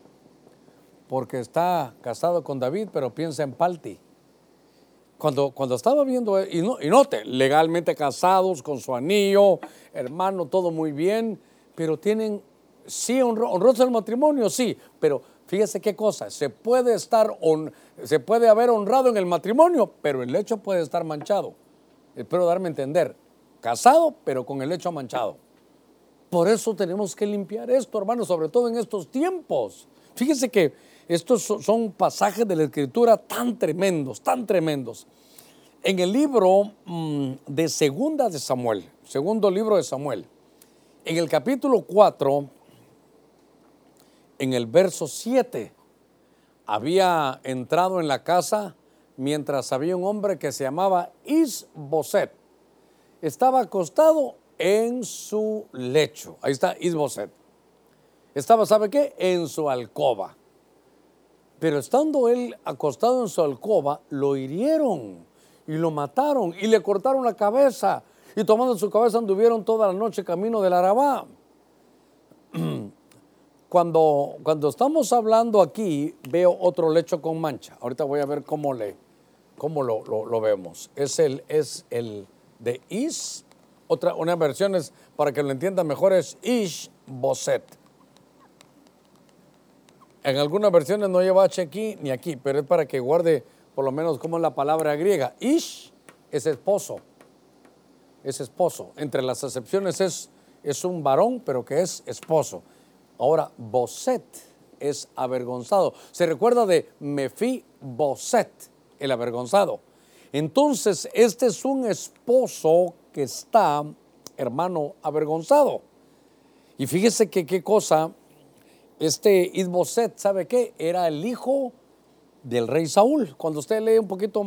porque está casado con David, pero piensa en Palti. cuando, cuando estaba viendo, y, no, y note, legalmente casados, con su anillo, hermano, todo muy bien, pero tienen, sí, honroso el matrimonio, sí, pero fíjese qué cosa, se puede estar, se puede haber honrado en el matrimonio, pero el hecho puede estar manchado. Espero darme a entender, casado, pero con el hecho manchado. Por eso tenemos que limpiar esto, hermano, sobre todo en estos tiempos. Fíjese que estos son pasajes de la escritura tan tremendos, tan tremendos. En el libro mm, de Segunda de Samuel, segundo libro de Samuel, en el capítulo 4, en el verso 7, había entrado en la casa mientras había un hombre que se llamaba Isboset. Estaba acostado en su lecho. Ahí está Isboset. Estaba, ¿sabe qué? En su alcoba. Pero estando él acostado en su alcoba, lo hirieron y lo mataron y le cortaron la cabeza. Y tomando su cabeza anduvieron toda la noche camino del Arabá. Cuando, cuando estamos hablando aquí, veo otro lecho con mancha. Ahorita voy a ver cómo, le, cómo lo, lo, vemos. Es el, es el de Is. Otra, una versión es, para que lo entiendan mejor, es Ish Boset. En algunas versiones no lleva H aquí ni aquí, pero es para que guarde por lo menos como es la palabra griega. Ish es esposo. Es esposo. Entre las excepciones es, es un varón, pero que es esposo. Ahora, Boset es avergonzado. Se recuerda de Mefi Boset, el avergonzado. Entonces, este es un esposo que está, hermano, avergonzado. Y fíjese que qué cosa, este Isboset, ¿sabe qué? Era el hijo del rey Saúl, cuando usted lee un poquito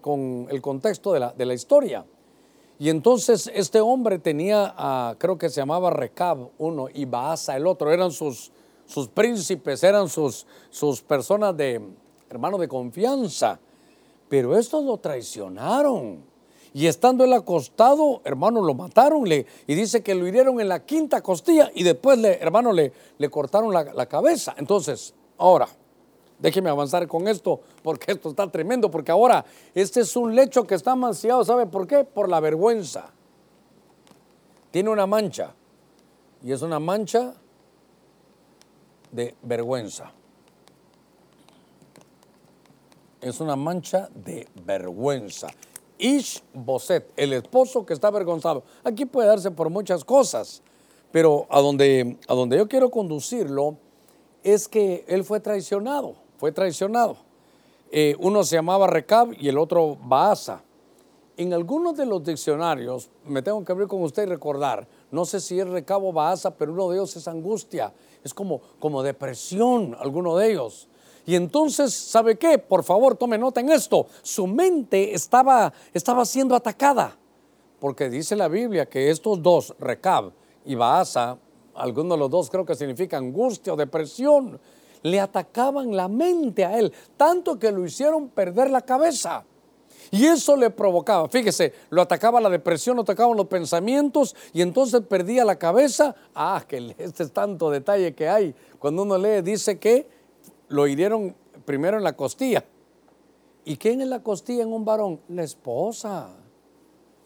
con el contexto de la historia. Y entonces este hombre tenía, creo que se llamaba Recab uno y Baasa el otro, eran sus, sus príncipes, eran sus, sus personas de, hermano, de confianza. Pero estos lo traicionaron. Y estando él acostado, hermano, lo mataron le, y dice que lo hirieron en la quinta costilla y después, le, hermano, le, le cortaron la, la cabeza. Entonces, ahora, déjeme avanzar con esto porque esto está tremendo, porque ahora este es un lecho que está manciado, ¿sabe por qué? Por la vergüenza. Tiene una mancha y es una mancha de vergüenza. Es una mancha de vergüenza. Ish Boset, el esposo que está avergonzado. Aquí puede darse por muchas cosas, pero a donde, a donde yo quiero conducirlo es que él fue traicionado, fue traicionado. Eh, uno se llamaba Recab y el otro Baasa. En algunos de los diccionarios, me tengo que abrir con usted y recordar, no sé si es Recab o Baasa, pero uno de ellos es angustia, es como, como depresión, alguno de ellos. Y entonces, ¿sabe qué? Por favor, tome nota en esto. Su mente estaba, estaba siendo atacada. Porque dice la Biblia que estos dos, Recab y Baasa, algunos de los dos creo que significa angustia o depresión, le atacaban la mente a él, tanto que lo hicieron perder la cabeza. Y eso le provocaba, fíjese, lo atacaba la depresión, lo atacaban los pensamientos y entonces perdía la cabeza. Ah, que este es tanto detalle que hay. Cuando uno lee, dice que lo hirieron primero en la costilla. ¿Y quién en la costilla en un varón? La esposa.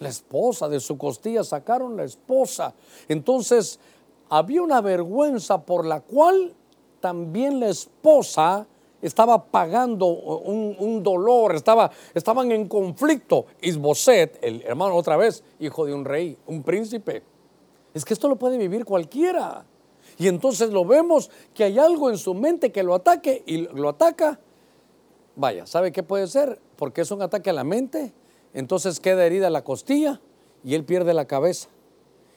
La esposa, de su costilla sacaron la esposa. Entonces, había una vergüenza por la cual también la esposa estaba pagando un, dolor, estaba, estaban en conflicto. Isboset, el hermano otra vez, hijo de un rey, un príncipe. Es que esto lo puede vivir cualquiera. Y entonces lo vemos que hay algo en su mente que lo ataque y lo ataca. Vaya, ¿sabe qué puede ser? Porque es un ataque a la mente. Entonces queda herida la costilla y él pierde la cabeza.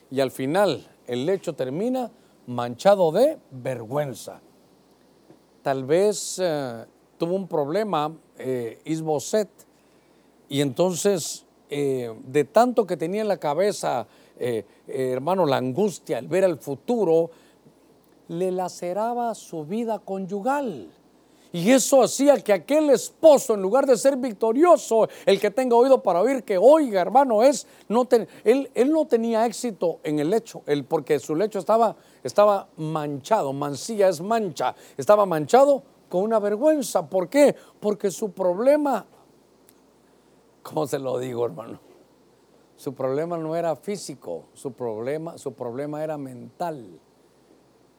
Y al final el lecho termina manchado de vergüenza. Tal vez eh, tuvo un problema eh, Isboset y entonces eh, de tanto que tenía en la cabeza, hermano, la angustia, el ver el futuro, le laceraba su vida conyugal. Y eso hacía que aquel esposo, en lugar de ser victorioso, el que tenga oído para oír, que oiga, hermano, es, no él, él, no tenía éxito en el lecho, porque su lecho estaba, estaba manchado, mancilla es mancha, estaba manchado con una vergüenza. ¿Por qué? Porque su problema ¿Cómo se lo digo, hermano? Su problema no era físico, su problema, su problema era mental.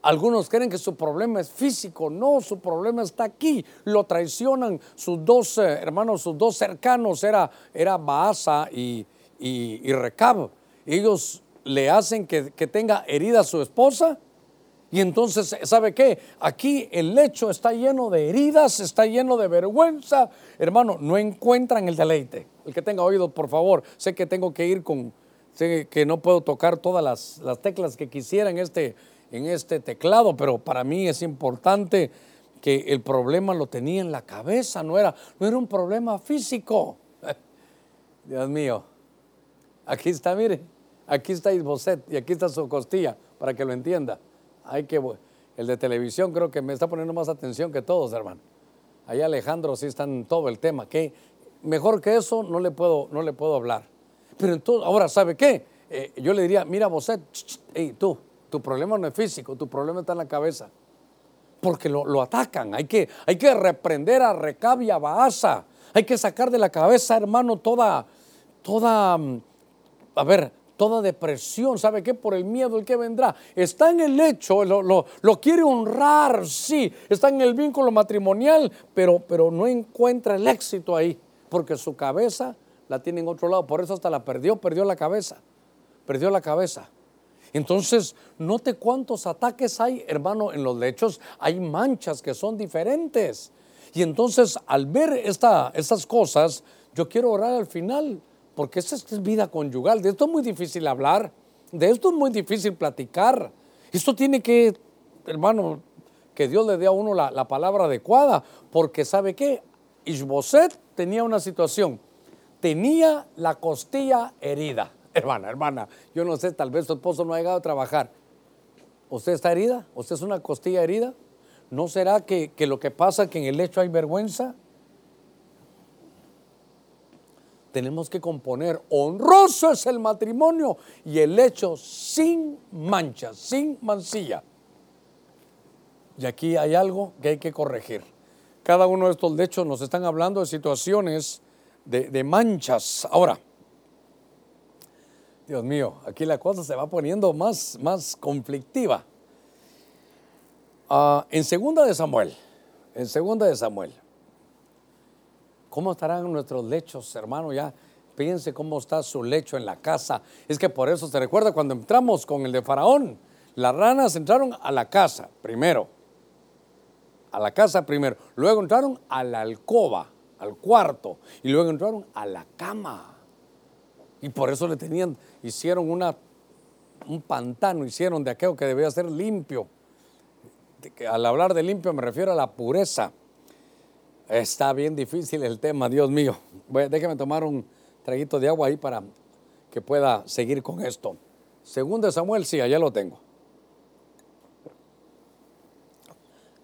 Algunos creen que su problema es físico, no, su problema está aquí. Lo traicionan sus dos eh, hermanos, sus dos cercanos, era, era Baasa y, y, Recab. Ellos le hacen que, que tenga herida a su esposa. Y entonces, ¿sabe qué? Aquí el lecho está lleno de heridas, está lleno de vergüenza. Hermano, no encuentran el deleite. El que tenga oídos, por favor, sé que tengo que ir con, sé que no puedo tocar todas las, las teclas que quisiera en este, en este teclado, pero para mí es importante que el problema lo tenía en la cabeza, no era, no era un problema físico. Dios mío, aquí está, mire, aquí está Isboset y aquí está su costilla, para que lo entienda. Hay que, el de televisión creo que me está poniendo más atención que todos, hermano. Ahí Alejandro sí está en todo el tema, que mejor que eso no le puedo, no le puedo hablar. Pero entonces, ahora, ¿sabe qué? Eh, yo le diría, mira, Boset, hey, tú, tu problema no es físico, tu problema está en la cabeza. Porque lo, lo atacan. Hay que, hay que reprender a Recab y a Baasa. Hay que sacar de la cabeza, hermano, toda, toda, mm, a ver, toda depresión. ¿Sabe qué? Por el miedo el que vendrá. Está en el hecho, lo, lo, lo, quiere honrar, sí. Está en el vínculo matrimonial, pero, pero no encuentra el éxito ahí. Porque su cabeza la tiene en otro lado. Por eso hasta la perdió, perdió la cabeza. Perdió la cabeza. Entonces, note cuántos ataques hay, hermano, en los lechos. Hay manchas que son diferentes. Y entonces, al ver esta, estas cosas, yo quiero orar al final, porque esta es vida conyugal. De esto es muy difícil hablar, de esto es muy difícil platicar. Esto tiene que, hermano, que Dios le dé a uno la, la palabra adecuada, porque ¿sabe qué? Isboset tenía una situación, tenía la costilla herida hermana, hermana, yo no sé, tal vez su esposo no ha llegado a trabajar. ¿Usted está herida? ¿Usted es una costilla herida? ¿No será que, que lo que pasa es que en el hecho hay vergüenza? Tenemos que componer, honroso es el matrimonio y el hecho sin mancha, sin mancilla. Y aquí hay algo que hay que corregir. Cada uno de estos lechos nos están hablando de situaciones de, de manchas. Ahora, Dios mío, aquí la cosa se va poniendo más, más conflictiva. Uh, en segunda de Samuel, en segunda de Samuel, ¿cómo estarán nuestros lechos, hermano? Ya piense cómo está su lecho en la casa. Es que por eso se recuerda cuando entramos con el de Faraón, las ranas entraron a la casa primero, a la casa primero, luego entraron a la alcoba, al cuarto, y luego entraron a la cama. Y por eso le tenían, hicieron una, un pantano, hicieron de aquello que debía ser limpio. Al hablar de limpio me refiero a la pureza. Está bien difícil el tema, Dios mío. déjeme tomar un traguito de agua ahí para que pueda seguir con esto. Segundo Samuel, sí, allá lo tengo.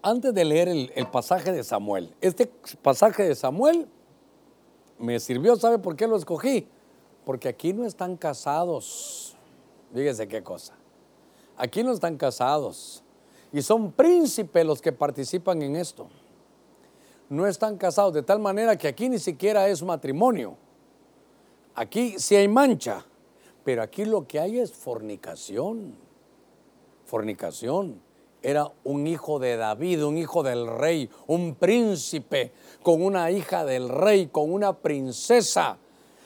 Antes de leer el, el pasaje de Samuel, este pasaje de Samuel me sirvió, ¿sabe por qué lo escogí? Porque aquí no están casados. Fíjese qué cosa. Aquí no están casados. Y son príncipes los que participan en esto. No están casados de tal manera que aquí ni siquiera es matrimonio. Aquí sí hay mancha, pero aquí lo que hay es fornicación. Fornicación. Era un hijo de David, un hijo del rey, un príncipe con una hija del rey, con una princesa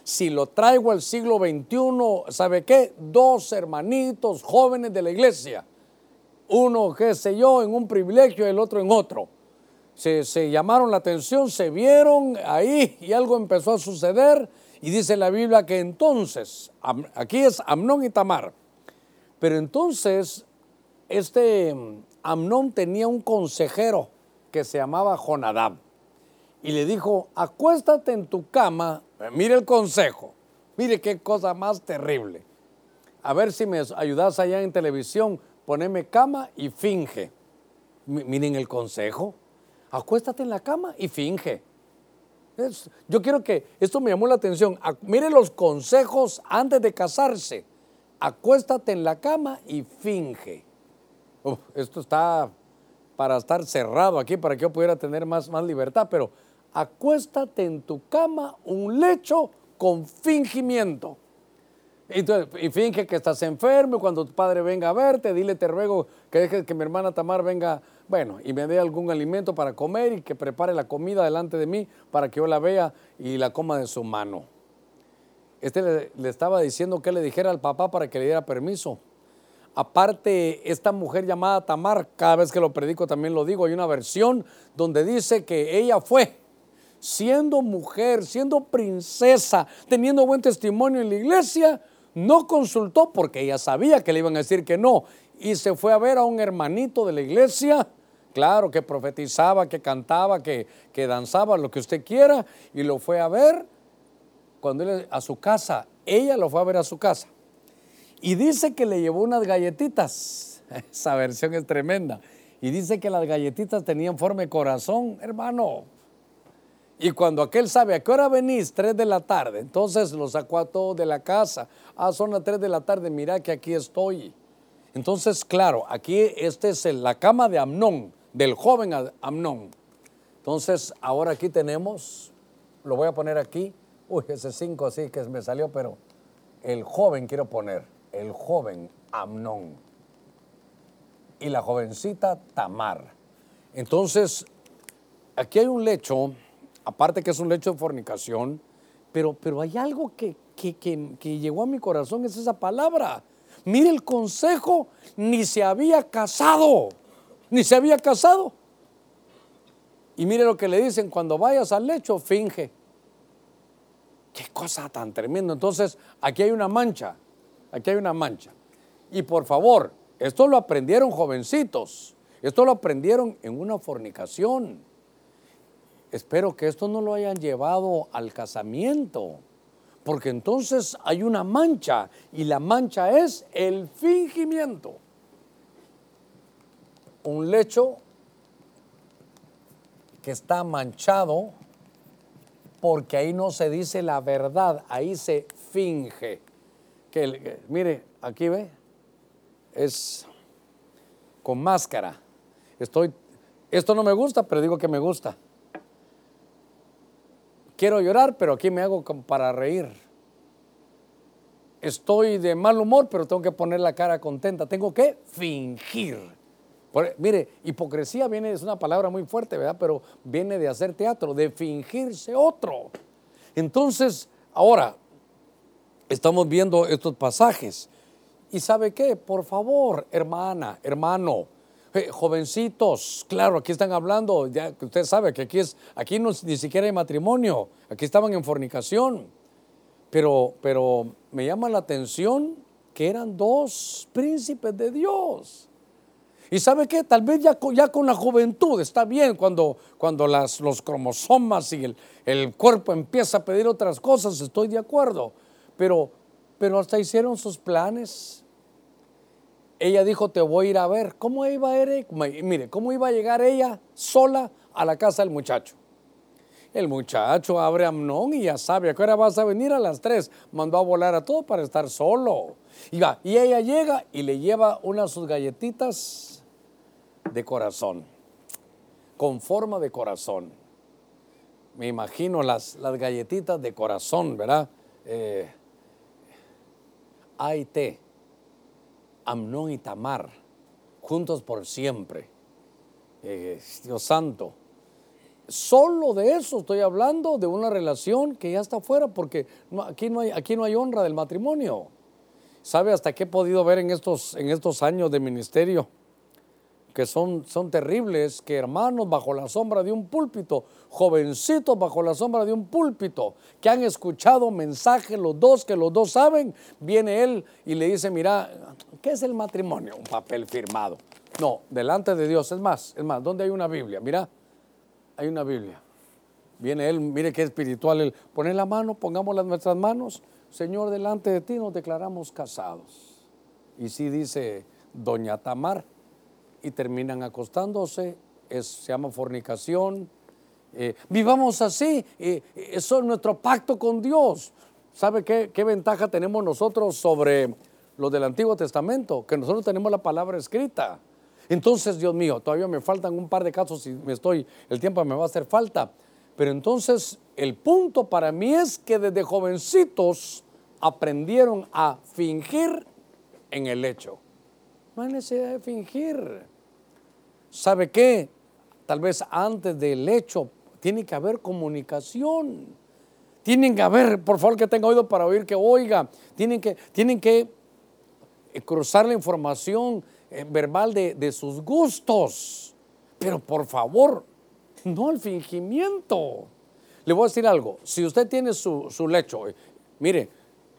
si lo traigo al siglo XXI, ¿sabe qué? Dos hermanitos jóvenes de la iglesia. Uno, qué sé yo, en un privilegio y el otro en otro. Se, se llamaron la atención, se vieron ahí y algo empezó a suceder. Y dice la Biblia que entonces, aquí es Amnón y Tamar. Pero entonces, este Amnón tenía un consejero que se llamaba Jonadab. Y le dijo, acuéstate en tu cama Mire el consejo. Mire qué cosa más terrible. A ver si me ayudas allá en televisión, poneme cama y finge. miren el consejo. Acuéstate en la cama y finge. yo quiero que, esto me llamó la atención, mire los consejos antes de casarse. Acuéstate en la cama y finge. esto está para estar cerrado aquí, para que yo pudiera tener más, más libertad, pero acuéstate en tu cama, un lecho con fingimiento. Y finge que estás enfermo cuando tu padre venga a verte, dile, te ruego que dejes que mi hermana Tamar venga, bueno, y me dé algún alimento para comer y que prepare la comida delante de mí para que yo la vea y la coma de su mano. Este le, le estaba diciendo que le dijera al papá para que le diera permiso. Aparte, esta mujer llamada Tamar, cada vez que lo predico también lo digo, hay una versión donde dice que ella fue, siendo mujer, siendo princesa, teniendo buen testimonio en la iglesia, no consultó porque ella sabía que le iban a decir que no y se fue a ver a un hermanito de la iglesia, claro, que profetizaba, que cantaba, que, que danzaba, lo que usted quiera, y lo fue a ver cuando él, a su casa, ella lo fue a ver a su casa. Y dice que le llevó unas galletitas, esa versión es tremenda, y dice que las galletitas tenían forma de corazón, hermano. Y cuando aquel sabe a qué hora venís, 3 de la tarde, entonces lo sacó a todos de la casa. Ah, son las 3 de la tarde, mira que aquí estoy. Entonces, claro, aquí esta es la cama de Amnón, del joven Amnón. Entonces, ahora aquí tenemos, lo voy a poner aquí. Uy, ese 5 sí que me salió, pero el joven quiero poner, el joven Amnón. Y la jovencita Tamar. Entonces, aquí hay un lecho aparte que es un lecho de fornicación, pero, pero hay algo que, que, que, llegó a mi corazón, es esa palabra. Mire el consejo, ni se había casado, ni se había casado. Y mire lo que le dicen, cuando vayas al lecho, finge. Qué cosa tan tremenda. Entonces, aquí hay una mancha, aquí hay una mancha. Y por favor, esto lo aprendieron jovencitos, esto lo aprendieron en una fornicación espero que esto no lo hayan llevado al casamiento, porque entonces hay una mancha y la mancha es el fingimiento. Un lecho que está manchado porque ahí no se dice la verdad, ahí se finge. Que, mire, aquí ve, es con máscara. Estoy, esto no me gusta, pero digo que me gusta. Quiero llorar, pero aquí me hago para reír. Estoy de mal humor, pero tengo que poner la cara contenta. Tengo que fingir. mire, hipocresía viene, es una palabra muy fuerte, ¿verdad? Pero viene de hacer teatro, de fingirse otro. Entonces, ahora, estamos viendo estos pasajes. ¿Y sabe qué? Por favor, hermana, hermano, jovencitos, claro, aquí están hablando, ya usted sabe que aquí, es, aquí no, ni siquiera hay matrimonio, aquí estaban en fornicación. Pero, pero me llama la atención que eran dos príncipes de Dios. Y sabe qué, tal vez ya, ya con la juventud está bien cuando, cuando las, los cromosomas y el, el cuerpo empieza a pedir otras cosas, estoy de acuerdo. Pero, pero hasta hicieron sus planes ella dijo, te voy a ir a ver. ¿Cómo iba a ir? Mire, ¿cómo iba a llegar ella sola a la casa del muchacho? El muchacho abre a Amnón y ya sabe, ¿a qué hora vas a venir? A las tres. Mandó a volar a todo para estar solo. Y, va, y ella llega y le lleva unas de sus galletitas de corazón, con forma de corazón. Me imagino las, las galletitas de corazón, ¿verdad? Eh, té Amnón y Tamar, juntos por siempre. Eh, Dios santo. Solo de eso estoy hablando, de una relación que ya está fuera, porque aquí, no hay, aquí no hay honra del matrimonio. ¿Sabe hasta qué he podido ver en estos, en estos años de ministerio? Que son, son terribles, que hermanos bajo la sombra de un púlpito, jovencitos bajo la sombra de un púlpito, que han escuchado mensajes los dos, que los dos saben, viene él y le dice, mira, ¿qué es el matrimonio? Un papel firmado. No, delante de Dios, es más, es más, ¿dónde hay una Biblia? Mira, hay una Biblia. Viene él, mire qué espiritual, él pone la mano, pongamos las nuestras manos, Señor, delante de ti nos declaramos casados. Y sí dice Doña Tamar, y terminan acostándose, se llama fornicación. Eh, vivamos así, eh, eso es nuestro pacto con Dios. ¿Sabe qué, qué ventaja tenemos nosotros sobre los del Antiguo Testamento? Que nosotros tenemos la palabra escrita. Entonces, Dios mío, todavía me faltan un par de casos y me estoy, el tiempo me va a hacer falta. Pero entonces el punto para mí es que desde jovencitos aprendieron a fingir en el hecho. No hay necesidad de fingir. ¿Sabe qué? Tal vez antes del hecho tiene que haber comunicación. Tienen que haber, por favor, que tenga oído para oír, que oiga. Tienen que, tienen que eh, cruzar la información eh, verbal de, de sus gustos. Pero por favor, no el fingimiento. Le voy a decir algo, si usted tiene su, su lecho, eh, mire,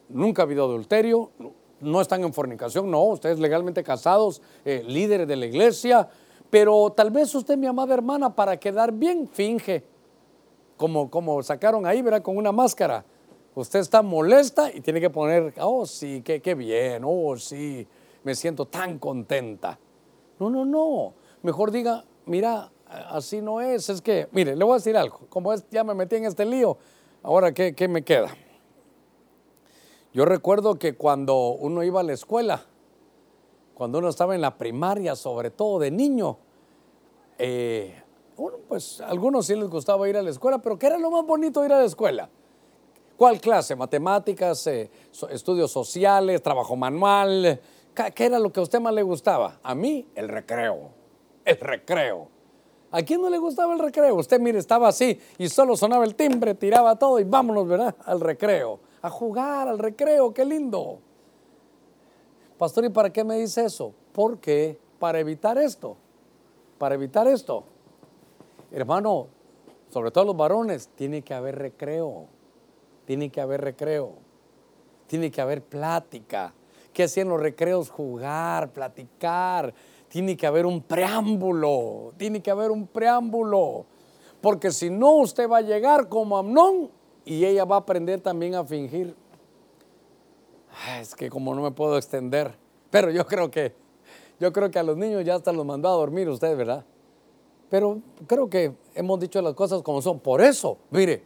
nunca ha habido adulterio, no están en fornicación, no, ustedes legalmente casados, eh, líderes de la iglesia, pero tal vez usted, mi amada hermana, para quedar bien, finge, como, como sacaron ahí, ¿verdad? Con una máscara. Usted está molesta y tiene que poner, oh sí, qué, qué bien, oh sí, me siento tan contenta. No, no, no. Mejor diga, mira, así no es. Es que, mire, le voy a decir algo. Como ya me metí en este lío, ahora, ¿qué, qué me queda? Yo recuerdo que cuando uno iba a la escuela, cuando uno estaba en la primaria, sobre todo de niño, eh, bueno, pues a algunos sí les gustaba ir a la escuela, pero ¿qué era lo más bonito ir a la escuela? ¿Cuál clase? ¿Matemáticas, eh, estudios sociales, trabajo manual? ¿Qué qué era lo que a usted más le gustaba? A mí, el recreo. El recreo. ¿A quién no le gustaba el recreo? Usted, mire, estaba así y solo sonaba el timbre, tiraba todo y vámonos, ¿verdad? Al recreo. A jugar, al recreo, qué lindo. Pastor, ¿y para qué me dice eso? Porque para evitar esto, para evitar esto, hermano, sobre todo los varones, tiene que haber recreo, tiene que haber recreo, tiene que haber plática. ¿Qué hacían los recreos? Jugar, platicar. Tiene que haber un preámbulo, tiene que haber un preámbulo. Porque si no, usted va a llegar como Amnón y ella va a aprender también a fingir. Es que como no me puedo extender, pero yo creo que, yo creo que a los niños ya hasta los mandó a dormir usted, ¿verdad? Pero creo que hemos dicho las cosas como son. Por eso, mire,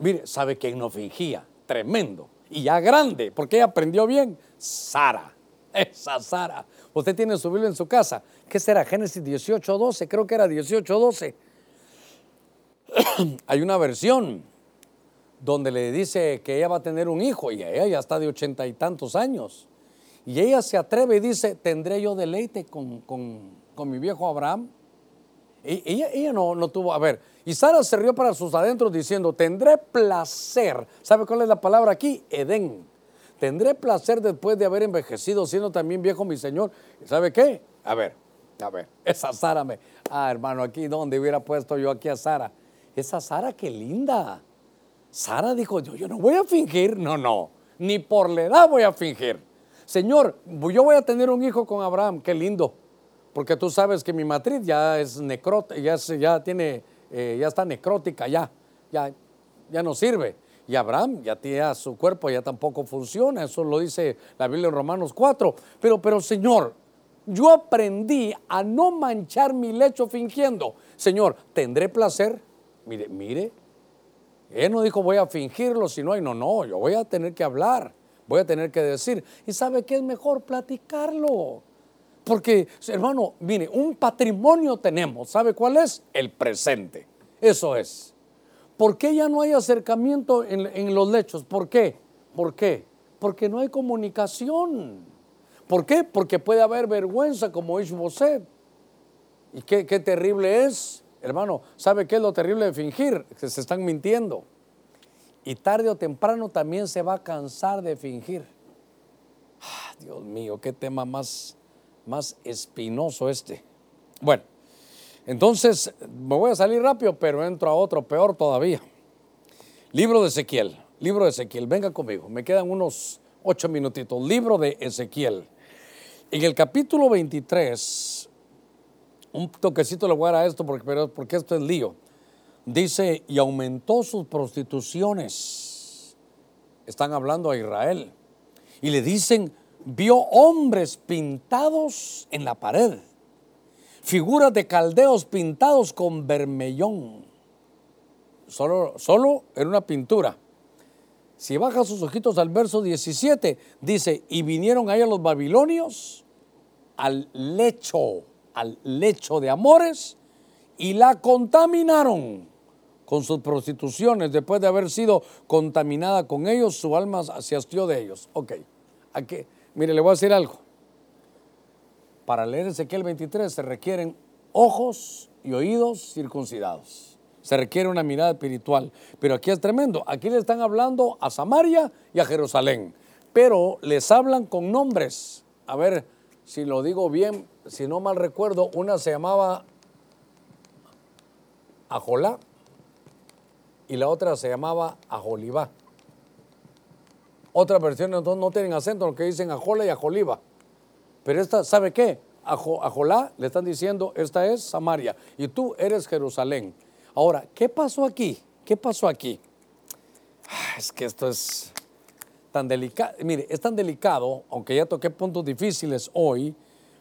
mire, ¿sabe quién no fingía? Tremendo. Y ya grande, porque ella aprendió bien. Sara. Esa Sara. Usted tiene su Biblia en su casa. ¿Qué será? Génesis 18, 12. Creo que era 18, 12. Hay una versión donde le dice que ella va a tener un hijo y ella ya está de ochenta y tantos años. Y ella se atreve y dice, ¿tendré yo deleite con, con- con mi viejo Abraham? E- Ella, ella no, no tuvo, a ver, y Sara se rió para sus adentros diciendo, tendré placer. ¿Sabe cuál es la palabra aquí? Edén. Tendré placer después de haber envejecido, siendo también viejo mi Señor. ¿Y sabe qué? A ver, a ver, esa Sara me... Ah, hermano, aquí donde hubiera puesto yo aquí a Sara. Esa Sara, qué linda. Sara dijo, yo, yo no voy a fingir, no, no, ni por la edad voy a fingir. Señor, yo voy a tener un hijo con Abraham, qué lindo, porque tú sabes que mi matriz ya es necrótica, ya, ya tiene, eh, ya está necrótica, ya, ya, ya no sirve. Y Abraham ya tiene su cuerpo, ya tampoco funciona, eso lo dice la Biblia en Romanos 4. Pero, pero Señor, yo aprendí a no manchar mi lecho fingiendo. Señor, ¿tendré placer? Mire, mire, él no dijo voy a fingirlo, sino, ay, no, no, yo voy a tener que hablar, voy a tener que decir. ¿Y sabe qué es mejor? Platicarlo. Porque, hermano, mire, un patrimonio tenemos, ¿sabe cuál es? El presente. Eso es. ¿Por qué ya no hay acercamiento en, en los lechos? ¿Por qué? ¿Por qué? Porque no hay comunicación. ¿Por qué? Porque puede haber vergüenza como Ishboset. ¿Y qué, qué terrible es? Hermano, ¿sabe qué es lo terrible de fingir? Que se están mintiendo. Y tarde o temprano también se va a cansar de fingir. Ah, Dios mío, qué tema más, más espinoso este. Bueno, entonces me voy a salir rápido, pero entro a otro peor todavía. Libro de Ezequiel, libro de Ezequiel, venga conmigo, me quedan unos ocho minutitos. Libro de Ezequiel. En el capítulo 23, un toquecito le voy a dar a esto porque, pero- porque esto es lío. Dice, y aumentó sus prostituciones. Están hablando a Israel. Y le dicen, vio hombres pintados en la pared, figuras de caldeos pintados con vermellón. Solo, solo era una pintura. Si baja sus ojitos al verso 17, dice, y vinieron ahí a los babilonios al lecho, al lecho de amores, y la contaminaron con sus prostituciones, después de haber sido contaminada con ellos, su alma se hastió de ellos. Ok, aquí, mire, le voy a decir algo. Para leer Ezequiel 23 se requieren ojos y oídos circuncidados. Se requiere una mirada espiritual. Pero aquí es tremendo. Aquí le están hablando a Samaria y a Jerusalén. Pero les hablan con nombres. A ver si lo digo bien, si no mal recuerdo, una se llamaba Ajolá y la otra se llamaba Ajolibá. Otras versiones no, no tienen acento, lo que dicen Ajola y Ajoliba. Pero esta, ¿sabe qué? A, Jolá le están diciendo, esta es Samaria y tú eres Jerusalén. Ahora, ¿qué pasó aquí? ¿Qué pasó aquí? Ah, es que esto es tan delicado. Mire, es tan delicado, aunque ya toqué puntos difíciles hoy,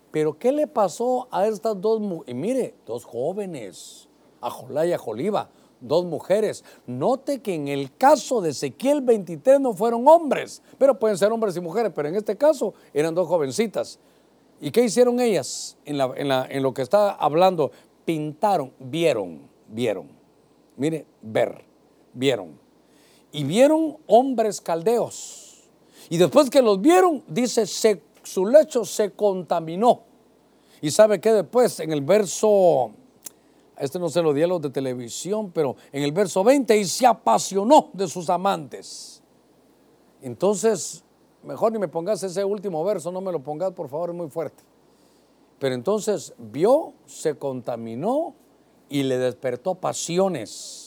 pero ¿qué le pasó a estas dos Y mire, dos jóvenes, a Jolá y a Joliba, dos mujeres. Note que en el caso de Ezequiel 23 no fueron hombres, pero pueden ser hombres y mujeres, pero en este caso eran dos jovencitas. ¿Y qué hicieron ellas en, lo que está hablando? Pintaron, vieron, vieron. Mire, ver, vieron. Y vieron hombres caldeos. Y después que los vieron, dice, su lecho se contaminó. Y sabe que después, en el verso, este no se lo di a los de televisión, pero en el verso 20, y se apasionó de sus amantes. Entonces, mejor ni me pongas ese último verso, no me lo pongas, por favor, es muy fuerte. Pero entonces vio, se contaminó y le despertó pasiones.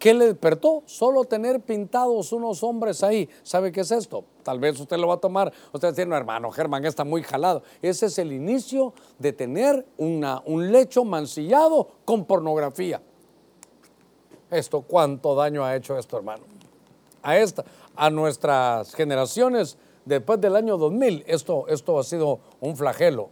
¿Qué le despertó? Solo tener pintados unos hombres ahí. ¿Sabe qué es esto? Tal vez usted lo va a tomar. Usted va a decir, no, hermano, Germán está muy jalado. Ese es el inicio de tener una, un lecho mancillado con pornografía. Esto, ¿cuánto daño ha hecho esto, hermano? A esta, a nuestras generaciones después del año 2000, esto, esto ha sido un flagelo.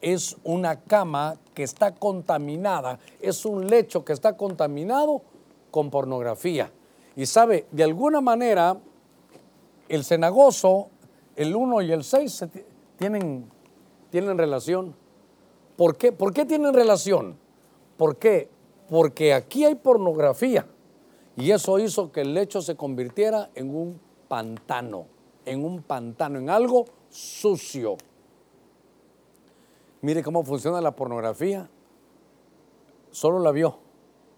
Es una cama que está contaminada, es un lecho que está contaminado con pornografía. Y sabe, de alguna manera, el cenagoso, el 1 y el 6 tienen, tienen relación. ¿Por qué? ¿Por qué tienen relación? ¿Por qué? Porque aquí hay pornografía. Y eso hizo que el lecho se convirtiera en un pantano, en un pantano, en algo sucio. Mire cómo funciona la pornografía. Solo la vio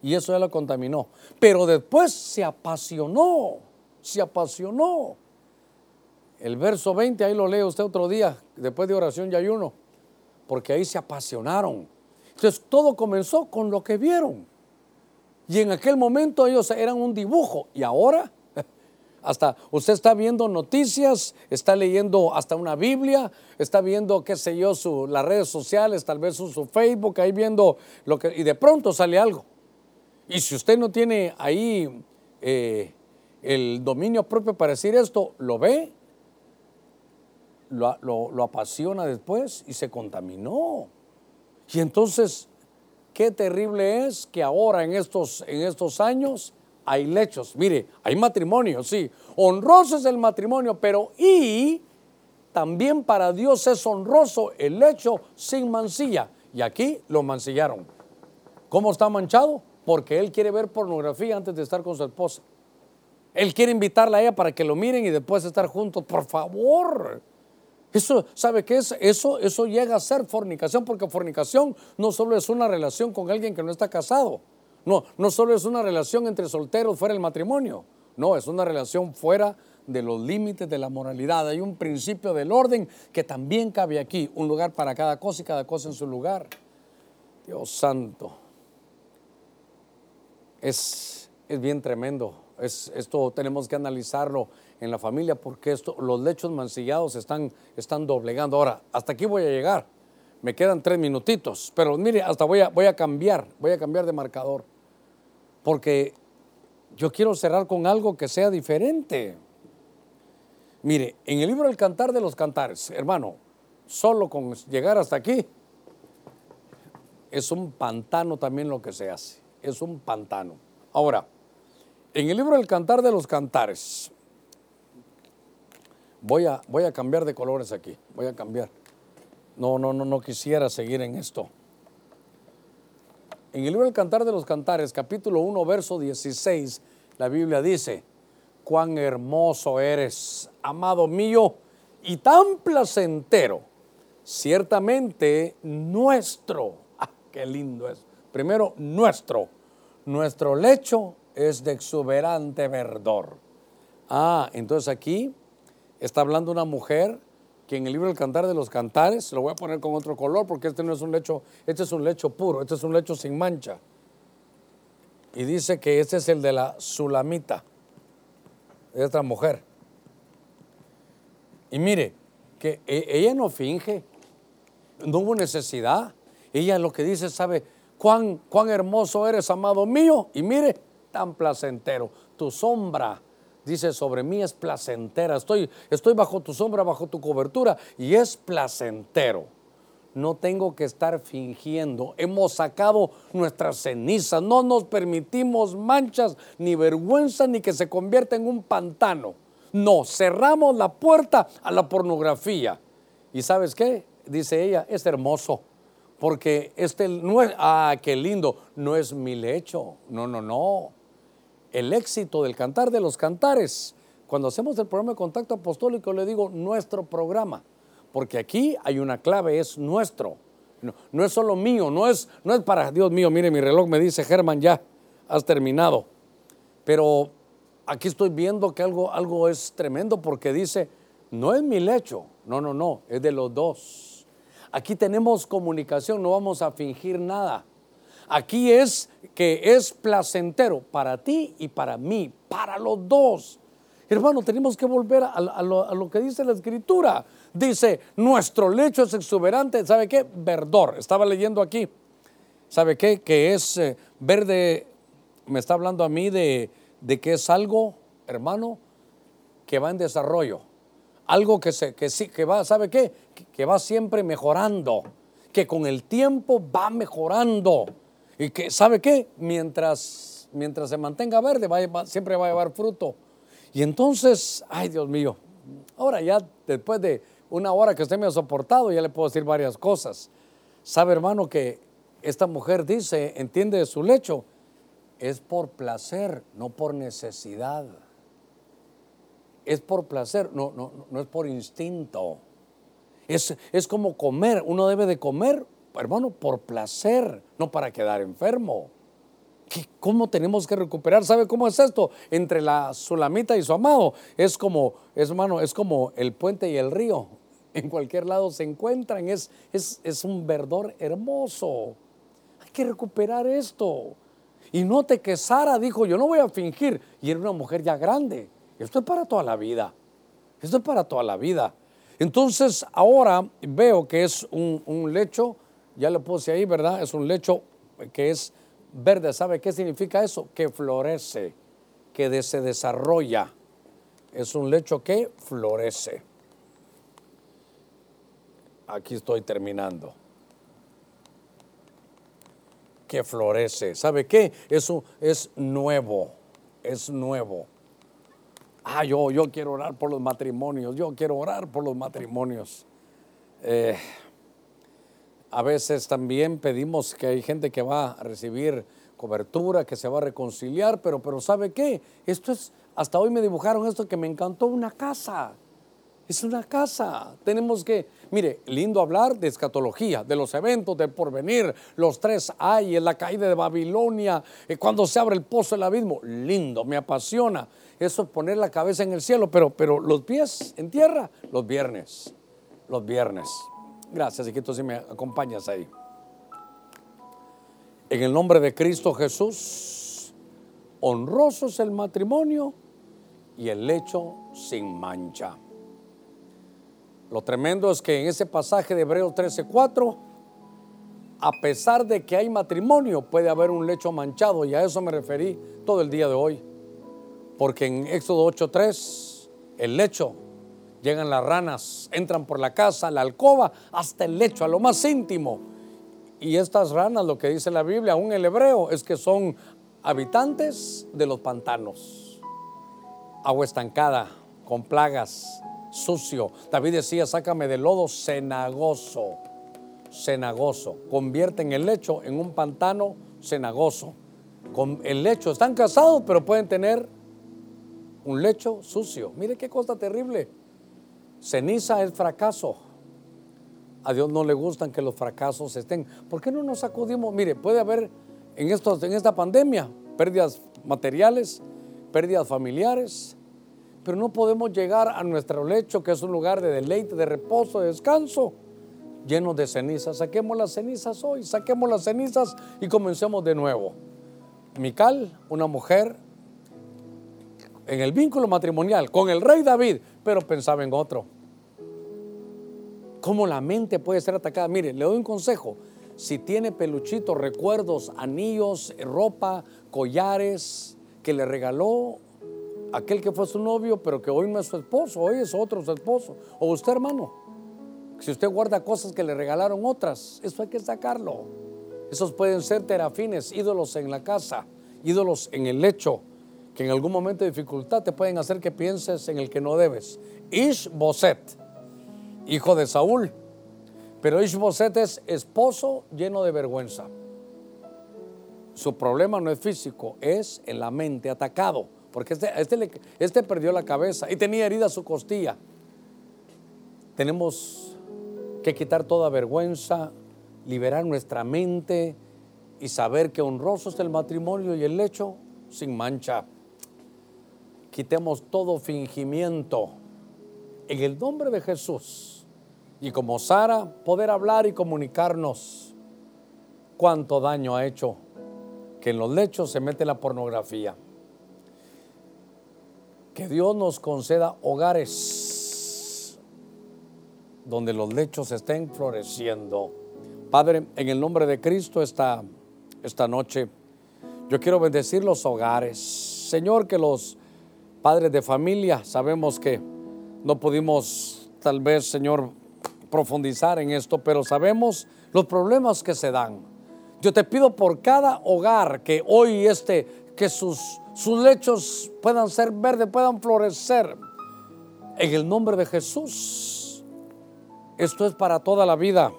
y eso ya la contaminó. Pero después se apasionó, se apasionó. El verso 20, ahí lo lee usted otro día, después de oración y ayuno, porque ahí se apasionaron. Entonces todo comenzó con lo que vieron. Y en aquel momento ellos eran un dibujo. Y ahora, hasta usted está viendo noticias, está leyendo hasta una Biblia, está viendo, qué sé yo, su, las redes sociales, tal vez su, Facebook, ahí viendo lo que... Y de pronto sale algo. Y si usted no tiene ahí eh, el dominio propio para decir esto, lo ve, lo, apasiona después y se contaminó. Y entonces Qué terrible es que ahora en estos, en estos años hay lechos. Mire, hay matrimonio, sí. Honroso es el matrimonio, pero y también para Dios es honroso el lecho sin mancilla. Y aquí lo mancillaron. ¿Cómo está manchado? Porque él quiere ver pornografía antes de estar con su esposa. Él quiere invitarla a ella para que lo miren y después estar juntos. Por favor. Eso, ¿sabe qué es? Eso, eso llega a ser fornicación, porque fornicación no solo es una relación con alguien que no está casado, no, no solo es una relación entre solteros fuera del matrimonio, no, es una relación fuera de los límites de la moralidad. Hay un principio del orden que también cabe aquí, un lugar para cada cosa y cada cosa en su lugar. Dios santo, es, es bien tremendo, es, esto tenemos que analizarlo en la familia porque esto, los lechos mancillados están, están doblegando. Ahora, hasta aquí voy a llegar. Me quedan tres minutitos, pero mire, hasta voy a, voy a cambiar, voy a cambiar de marcador. Porque yo quiero cerrar con algo que sea diferente. Mire, en el libro El Cantar de los Cantares, hermano, solo con llegar hasta aquí, es un pantano también lo que se hace. Es un pantano. Ahora, en el libro El Cantar de los Cantares, voy a, voy a cambiar de colores aquí, voy a cambiar. No, no, no, no quisiera seguir en esto. En el libro del Cantar de los Cantares, capítulo 1, verso 16, la Biblia dice, cuán hermoso eres, amado mío, y tan placentero, ciertamente nuestro. Ah, qué lindo es. Primero, nuestro. Nuestro lecho es de exuberante verdor. Ah, entonces aquí está hablando una mujer que en el libro del Cantar de los Cantares, lo voy a poner con otro color porque este no es un lecho, este es un lecho puro, este es un lecho sin mancha. Y dice que este es el de la Sulamita, de esta mujer. Y mire, que e, ella no finge, no hubo necesidad. Ella lo que dice, sabe, cuán, cuán hermoso eres, amado mío. Y mire, tan placentero, tu sombra dice, sobre mí es placentera, estoy, estoy bajo tu sombra, bajo tu cobertura y es placentero. No tengo que estar fingiendo. Hemos sacado nuestras cenizas. No nos permitimos manchas, ni vergüenza, ni que se convierta en un pantano. No, cerramos la puerta a la pornografía. ¿Y sabes qué? Dice ella, es hermoso. Porque este no es, ah, qué lindo, no es mi lecho. No, no, no el éxito del cantar de los cantares. Cuando hacemos el programa de contacto apostólico le digo nuestro programa, porque aquí hay una clave, es nuestro. No, es solo mío, no es, no es para, Dios mío, mire mi reloj me dice, Germán, ya has terminado. Pero aquí estoy viendo que algo, algo es tremendo porque dice, no es mi lecho, no, no, no, es de los dos. Aquí tenemos comunicación, no vamos a fingir nada. Aquí es que es placentero para ti y para mí, para los dos. Hermano, tenemos que volver a, lo, que dice la escritura. Dice, nuestro lecho es exuberante, ¿sabe qué? Verdor. Estaba leyendo aquí. ¿Sabe qué? Que es eh, verde, me está hablando a mí de, que es algo, hermano, que va en desarrollo. Algo que, se, que, sí, que va, ¿sabe qué? que va siempre mejorando. Que con el tiempo va mejorando. Y que, ¿sabe qué? Mientras, mientras se mantenga verde, siempre va a llevar fruto. Y entonces, ay Dios mío, ahora ya después de una hora que usted me ha soportado, ya le puedo decir varias cosas. ¿Sabe, hermano, que esta mujer dice, entiende de su lecho? Es por placer, no por necesidad. Es por placer, no, no, no es por instinto. Es, es como comer, uno debe de comer hermano, por placer, no para quedar enfermo. ¿Cómo tenemos que recuperar? ¿Sabe cómo es esto? Entre la sulamita y su amado. Es como, es, hermano, es como el puente y el río. En cualquier lado se encuentran. Es, es, es un verdor hermoso. Hay que recuperar esto. Y note que Sara dijo, yo no voy a fingir. Y era una mujer ya grande. Esto es para toda la vida. Esto es para toda la vida. Entonces ahora veo que es un, un lecho ya le puse ahí, ¿verdad? Es un lecho que es verde. ¿Sabe qué significa eso? Que florece, que se desarrolla. Es un lecho que florece. Aquí estoy terminando. Que florece. ¿Sabe qué? Eso es nuevo. Es nuevo. Ah, yo, yo quiero orar por los matrimonios. Yo quiero orar por los matrimonios. Eh, a veces también pedimos que hay gente que va a recibir cobertura, que se va a reconciliar, pero, pero ¿sabe qué? Esto es, hasta hoy me dibujaron esto que me encantó, una casa. Es una casa. Tenemos que, mire, lindo hablar de escatología, de los eventos del porvenir, los tres hay, la caída de Babilonia, eh, cuando se abre el pozo del abismo. Lindo, me apasiona. Eso es poner la cabeza en el cielo, pero, pero los pies en tierra, los viernes. Los viernes. Gracias, hijito, si me acompañas ahí. En el nombre de Cristo Jesús, honroso es el matrimonio y el lecho sin mancha. Lo tremendo es que en ese pasaje de Hebreos 13:4, a pesar de que hay matrimonio, puede haber un lecho manchado, y a eso me referí todo el día de hoy. Porque en Éxodo 8:3, el lecho Llegan las ranas, entran por la casa, la alcoba, hasta el lecho, a lo más íntimo. Y estas ranas, lo que dice la Biblia, aún el hebreo, es que son habitantes de los pantanos. Agua estancada, con plagas, sucio. David decía, sácame del lodo cenagoso, cenagoso. Convierte en el lecho en un pantano cenagoso, con el lecho. Están casados, pero pueden tener un lecho sucio. Mire qué cosa terrible. Ceniza es fracaso. A Dios no le gustan que los fracasos estén. ¿Por qué no nos sacudimos? Mire, puede haber en, estos, en esta pandemia pérdidas materiales, pérdidas familiares, pero no podemos llegar a nuestro lecho, que es un lugar de deleite, de reposo, de descanso, lleno de cenizas. Saquemos las cenizas hoy, saquemos las cenizas y comencemos de nuevo. Mical, una mujer en el vínculo matrimonial con el rey David, pero pensaba en otro. ¿Cómo la mente puede ser atacada? Mire, le doy un consejo. Si tiene peluchitos, recuerdos, anillos, ropa, collares que le regaló aquel que fue su novio, pero que hoy no es su esposo, hoy es otro su esposo. O usted, hermano, si usted guarda cosas que le regalaron otras, eso hay que sacarlo. Esos pueden ser terafines, ídolos en la casa, ídolos en el lecho, que en algún momento de dificultad te pueden hacer que pienses en el que no debes. Ishboset, hijo de Saúl. Pero Ishboset es esposo lleno de vergüenza. Su problema no es físico, es en la mente, atacado. Porque este, este, este perdió la cabeza y tenía herida su costilla. Tenemos que quitar toda vergüenza, liberar nuestra mente y saber que honroso es el matrimonio y el lecho sin mancha. Quitemos todo fingimiento en el nombre de Jesús. Y como Sara, poder hablar y comunicarnos cuánto daño ha hecho que en los lechos se mete la pornografía. Que Dios nos conceda hogares donde los lechos estén floreciendo. Padre, en el nombre de Cristo esta, esta noche, yo quiero bendecir los hogares. Señor, que los padres de familia, sabemos que no pudimos tal vez, Señor, profundizar en esto, pero sabemos los problemas que se dan. Yo te pido por cada hogar que hoy este, que sus, sus lechos puedan ser verdes, puedan florecer. En el nombre de Jesús. Esto es para toda la vida.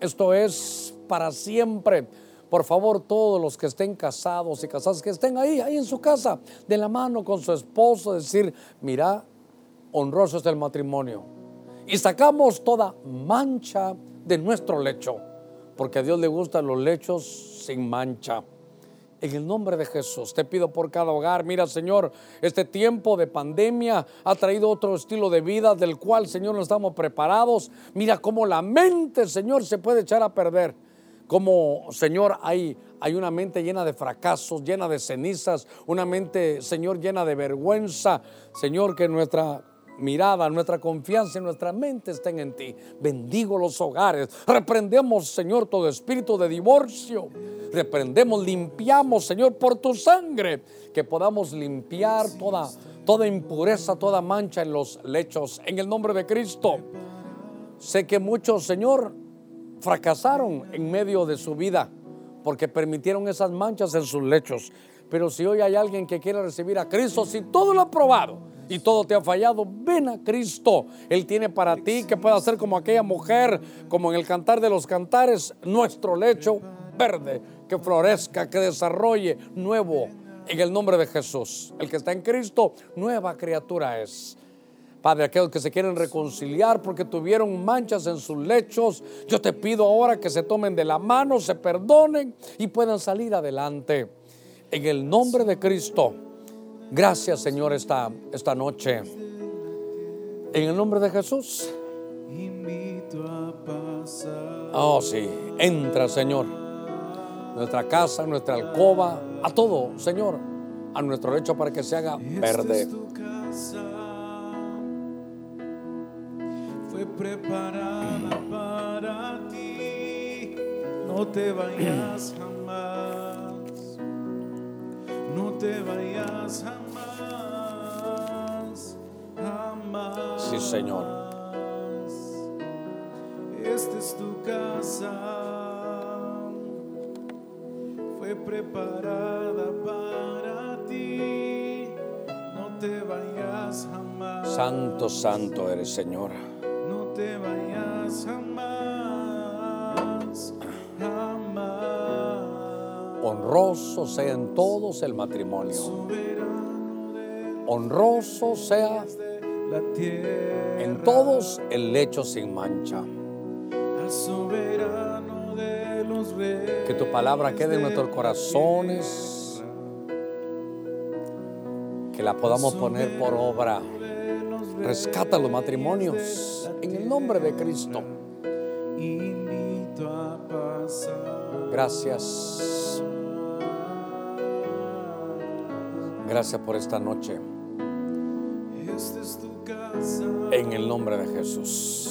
Esto es para siempre. Por favor, todos los que estén casados y casadas, que estén ahí, ahí en su casa, de la mano con su esposo, decir, mira, honroso es el matrimonio. Y sacamos toda mancha de nuestro lecho, porque a Dios le gustan los lechos sin mancha. En el nombre de Jesús, te pido por cada hogar, mira Señor, este tiempo de pandemia ha traído otro estilo de vida del cual Señor no estamos preparados. Mira cómo la mente, Señor, se puede echar a perder. Como, Señor, hay, hay una mente llena de fracasos, llena de cenizas, una mente, Señor, llena de vergüenza. Señor, que nuestra mirada, nuestra confianza y nuestra mente estén en ti. Bendigo los hogares. Reprendemos, Señor, todo espíritu de divorcio. Reprendemos, limpiamos, Señor, por tu sangre, que podamos limpiar toda, toda impureza, toda mancha en los lechos. En el nombre de Cristo. Sé que muchos, Señor, fracasaron en medio de su vida porque permitieron esas manchas en sus lechos. Pero si hoy hay alguien que quiere recibir a Cristo, si todo lo ha probado y todo te ha fallado, ven a Cristo. Él tiene para ti que pueda ser como aquella mujer, como en el cantar de los cantares, nuestro lecho verde, que florezca, que desarrolle nuevo en el nombre de Jesús. El que está en Cristo, nueva criatura es. Padre, aquellos que se quieren reconciliar porque tuvieron manchas en sus lechos, yo te pido ahora que se tomen de la mano, se perdonen y puedan salir adelante. En el nombre de Cristo. Gracias, Señor, esta, esta noche. En el nombre de Jesús. Oh, sí. Entra, Señor. Nuestra casa, nuestra alcoba, a todo, Señor. A nuestro lecho para que se haga verde. Fue preparada para ti. No te vayas jamás. No te vayas jamás. Jamás. Sí, Señor. Esta es tu casa. Fue preparada para ti. No te vayas jamás. Santo, santo eres, Señor. Honroso sea en todos el matrimonio. Honroso sea en todos el lecho sin mancha. Que tu palabra quede en nuestros corazones, que la podamos poner por obra. Rescata los matrimonios en el nombre de Cristo. Gracias. Gracias por esta noche. En el nombre de Jesús.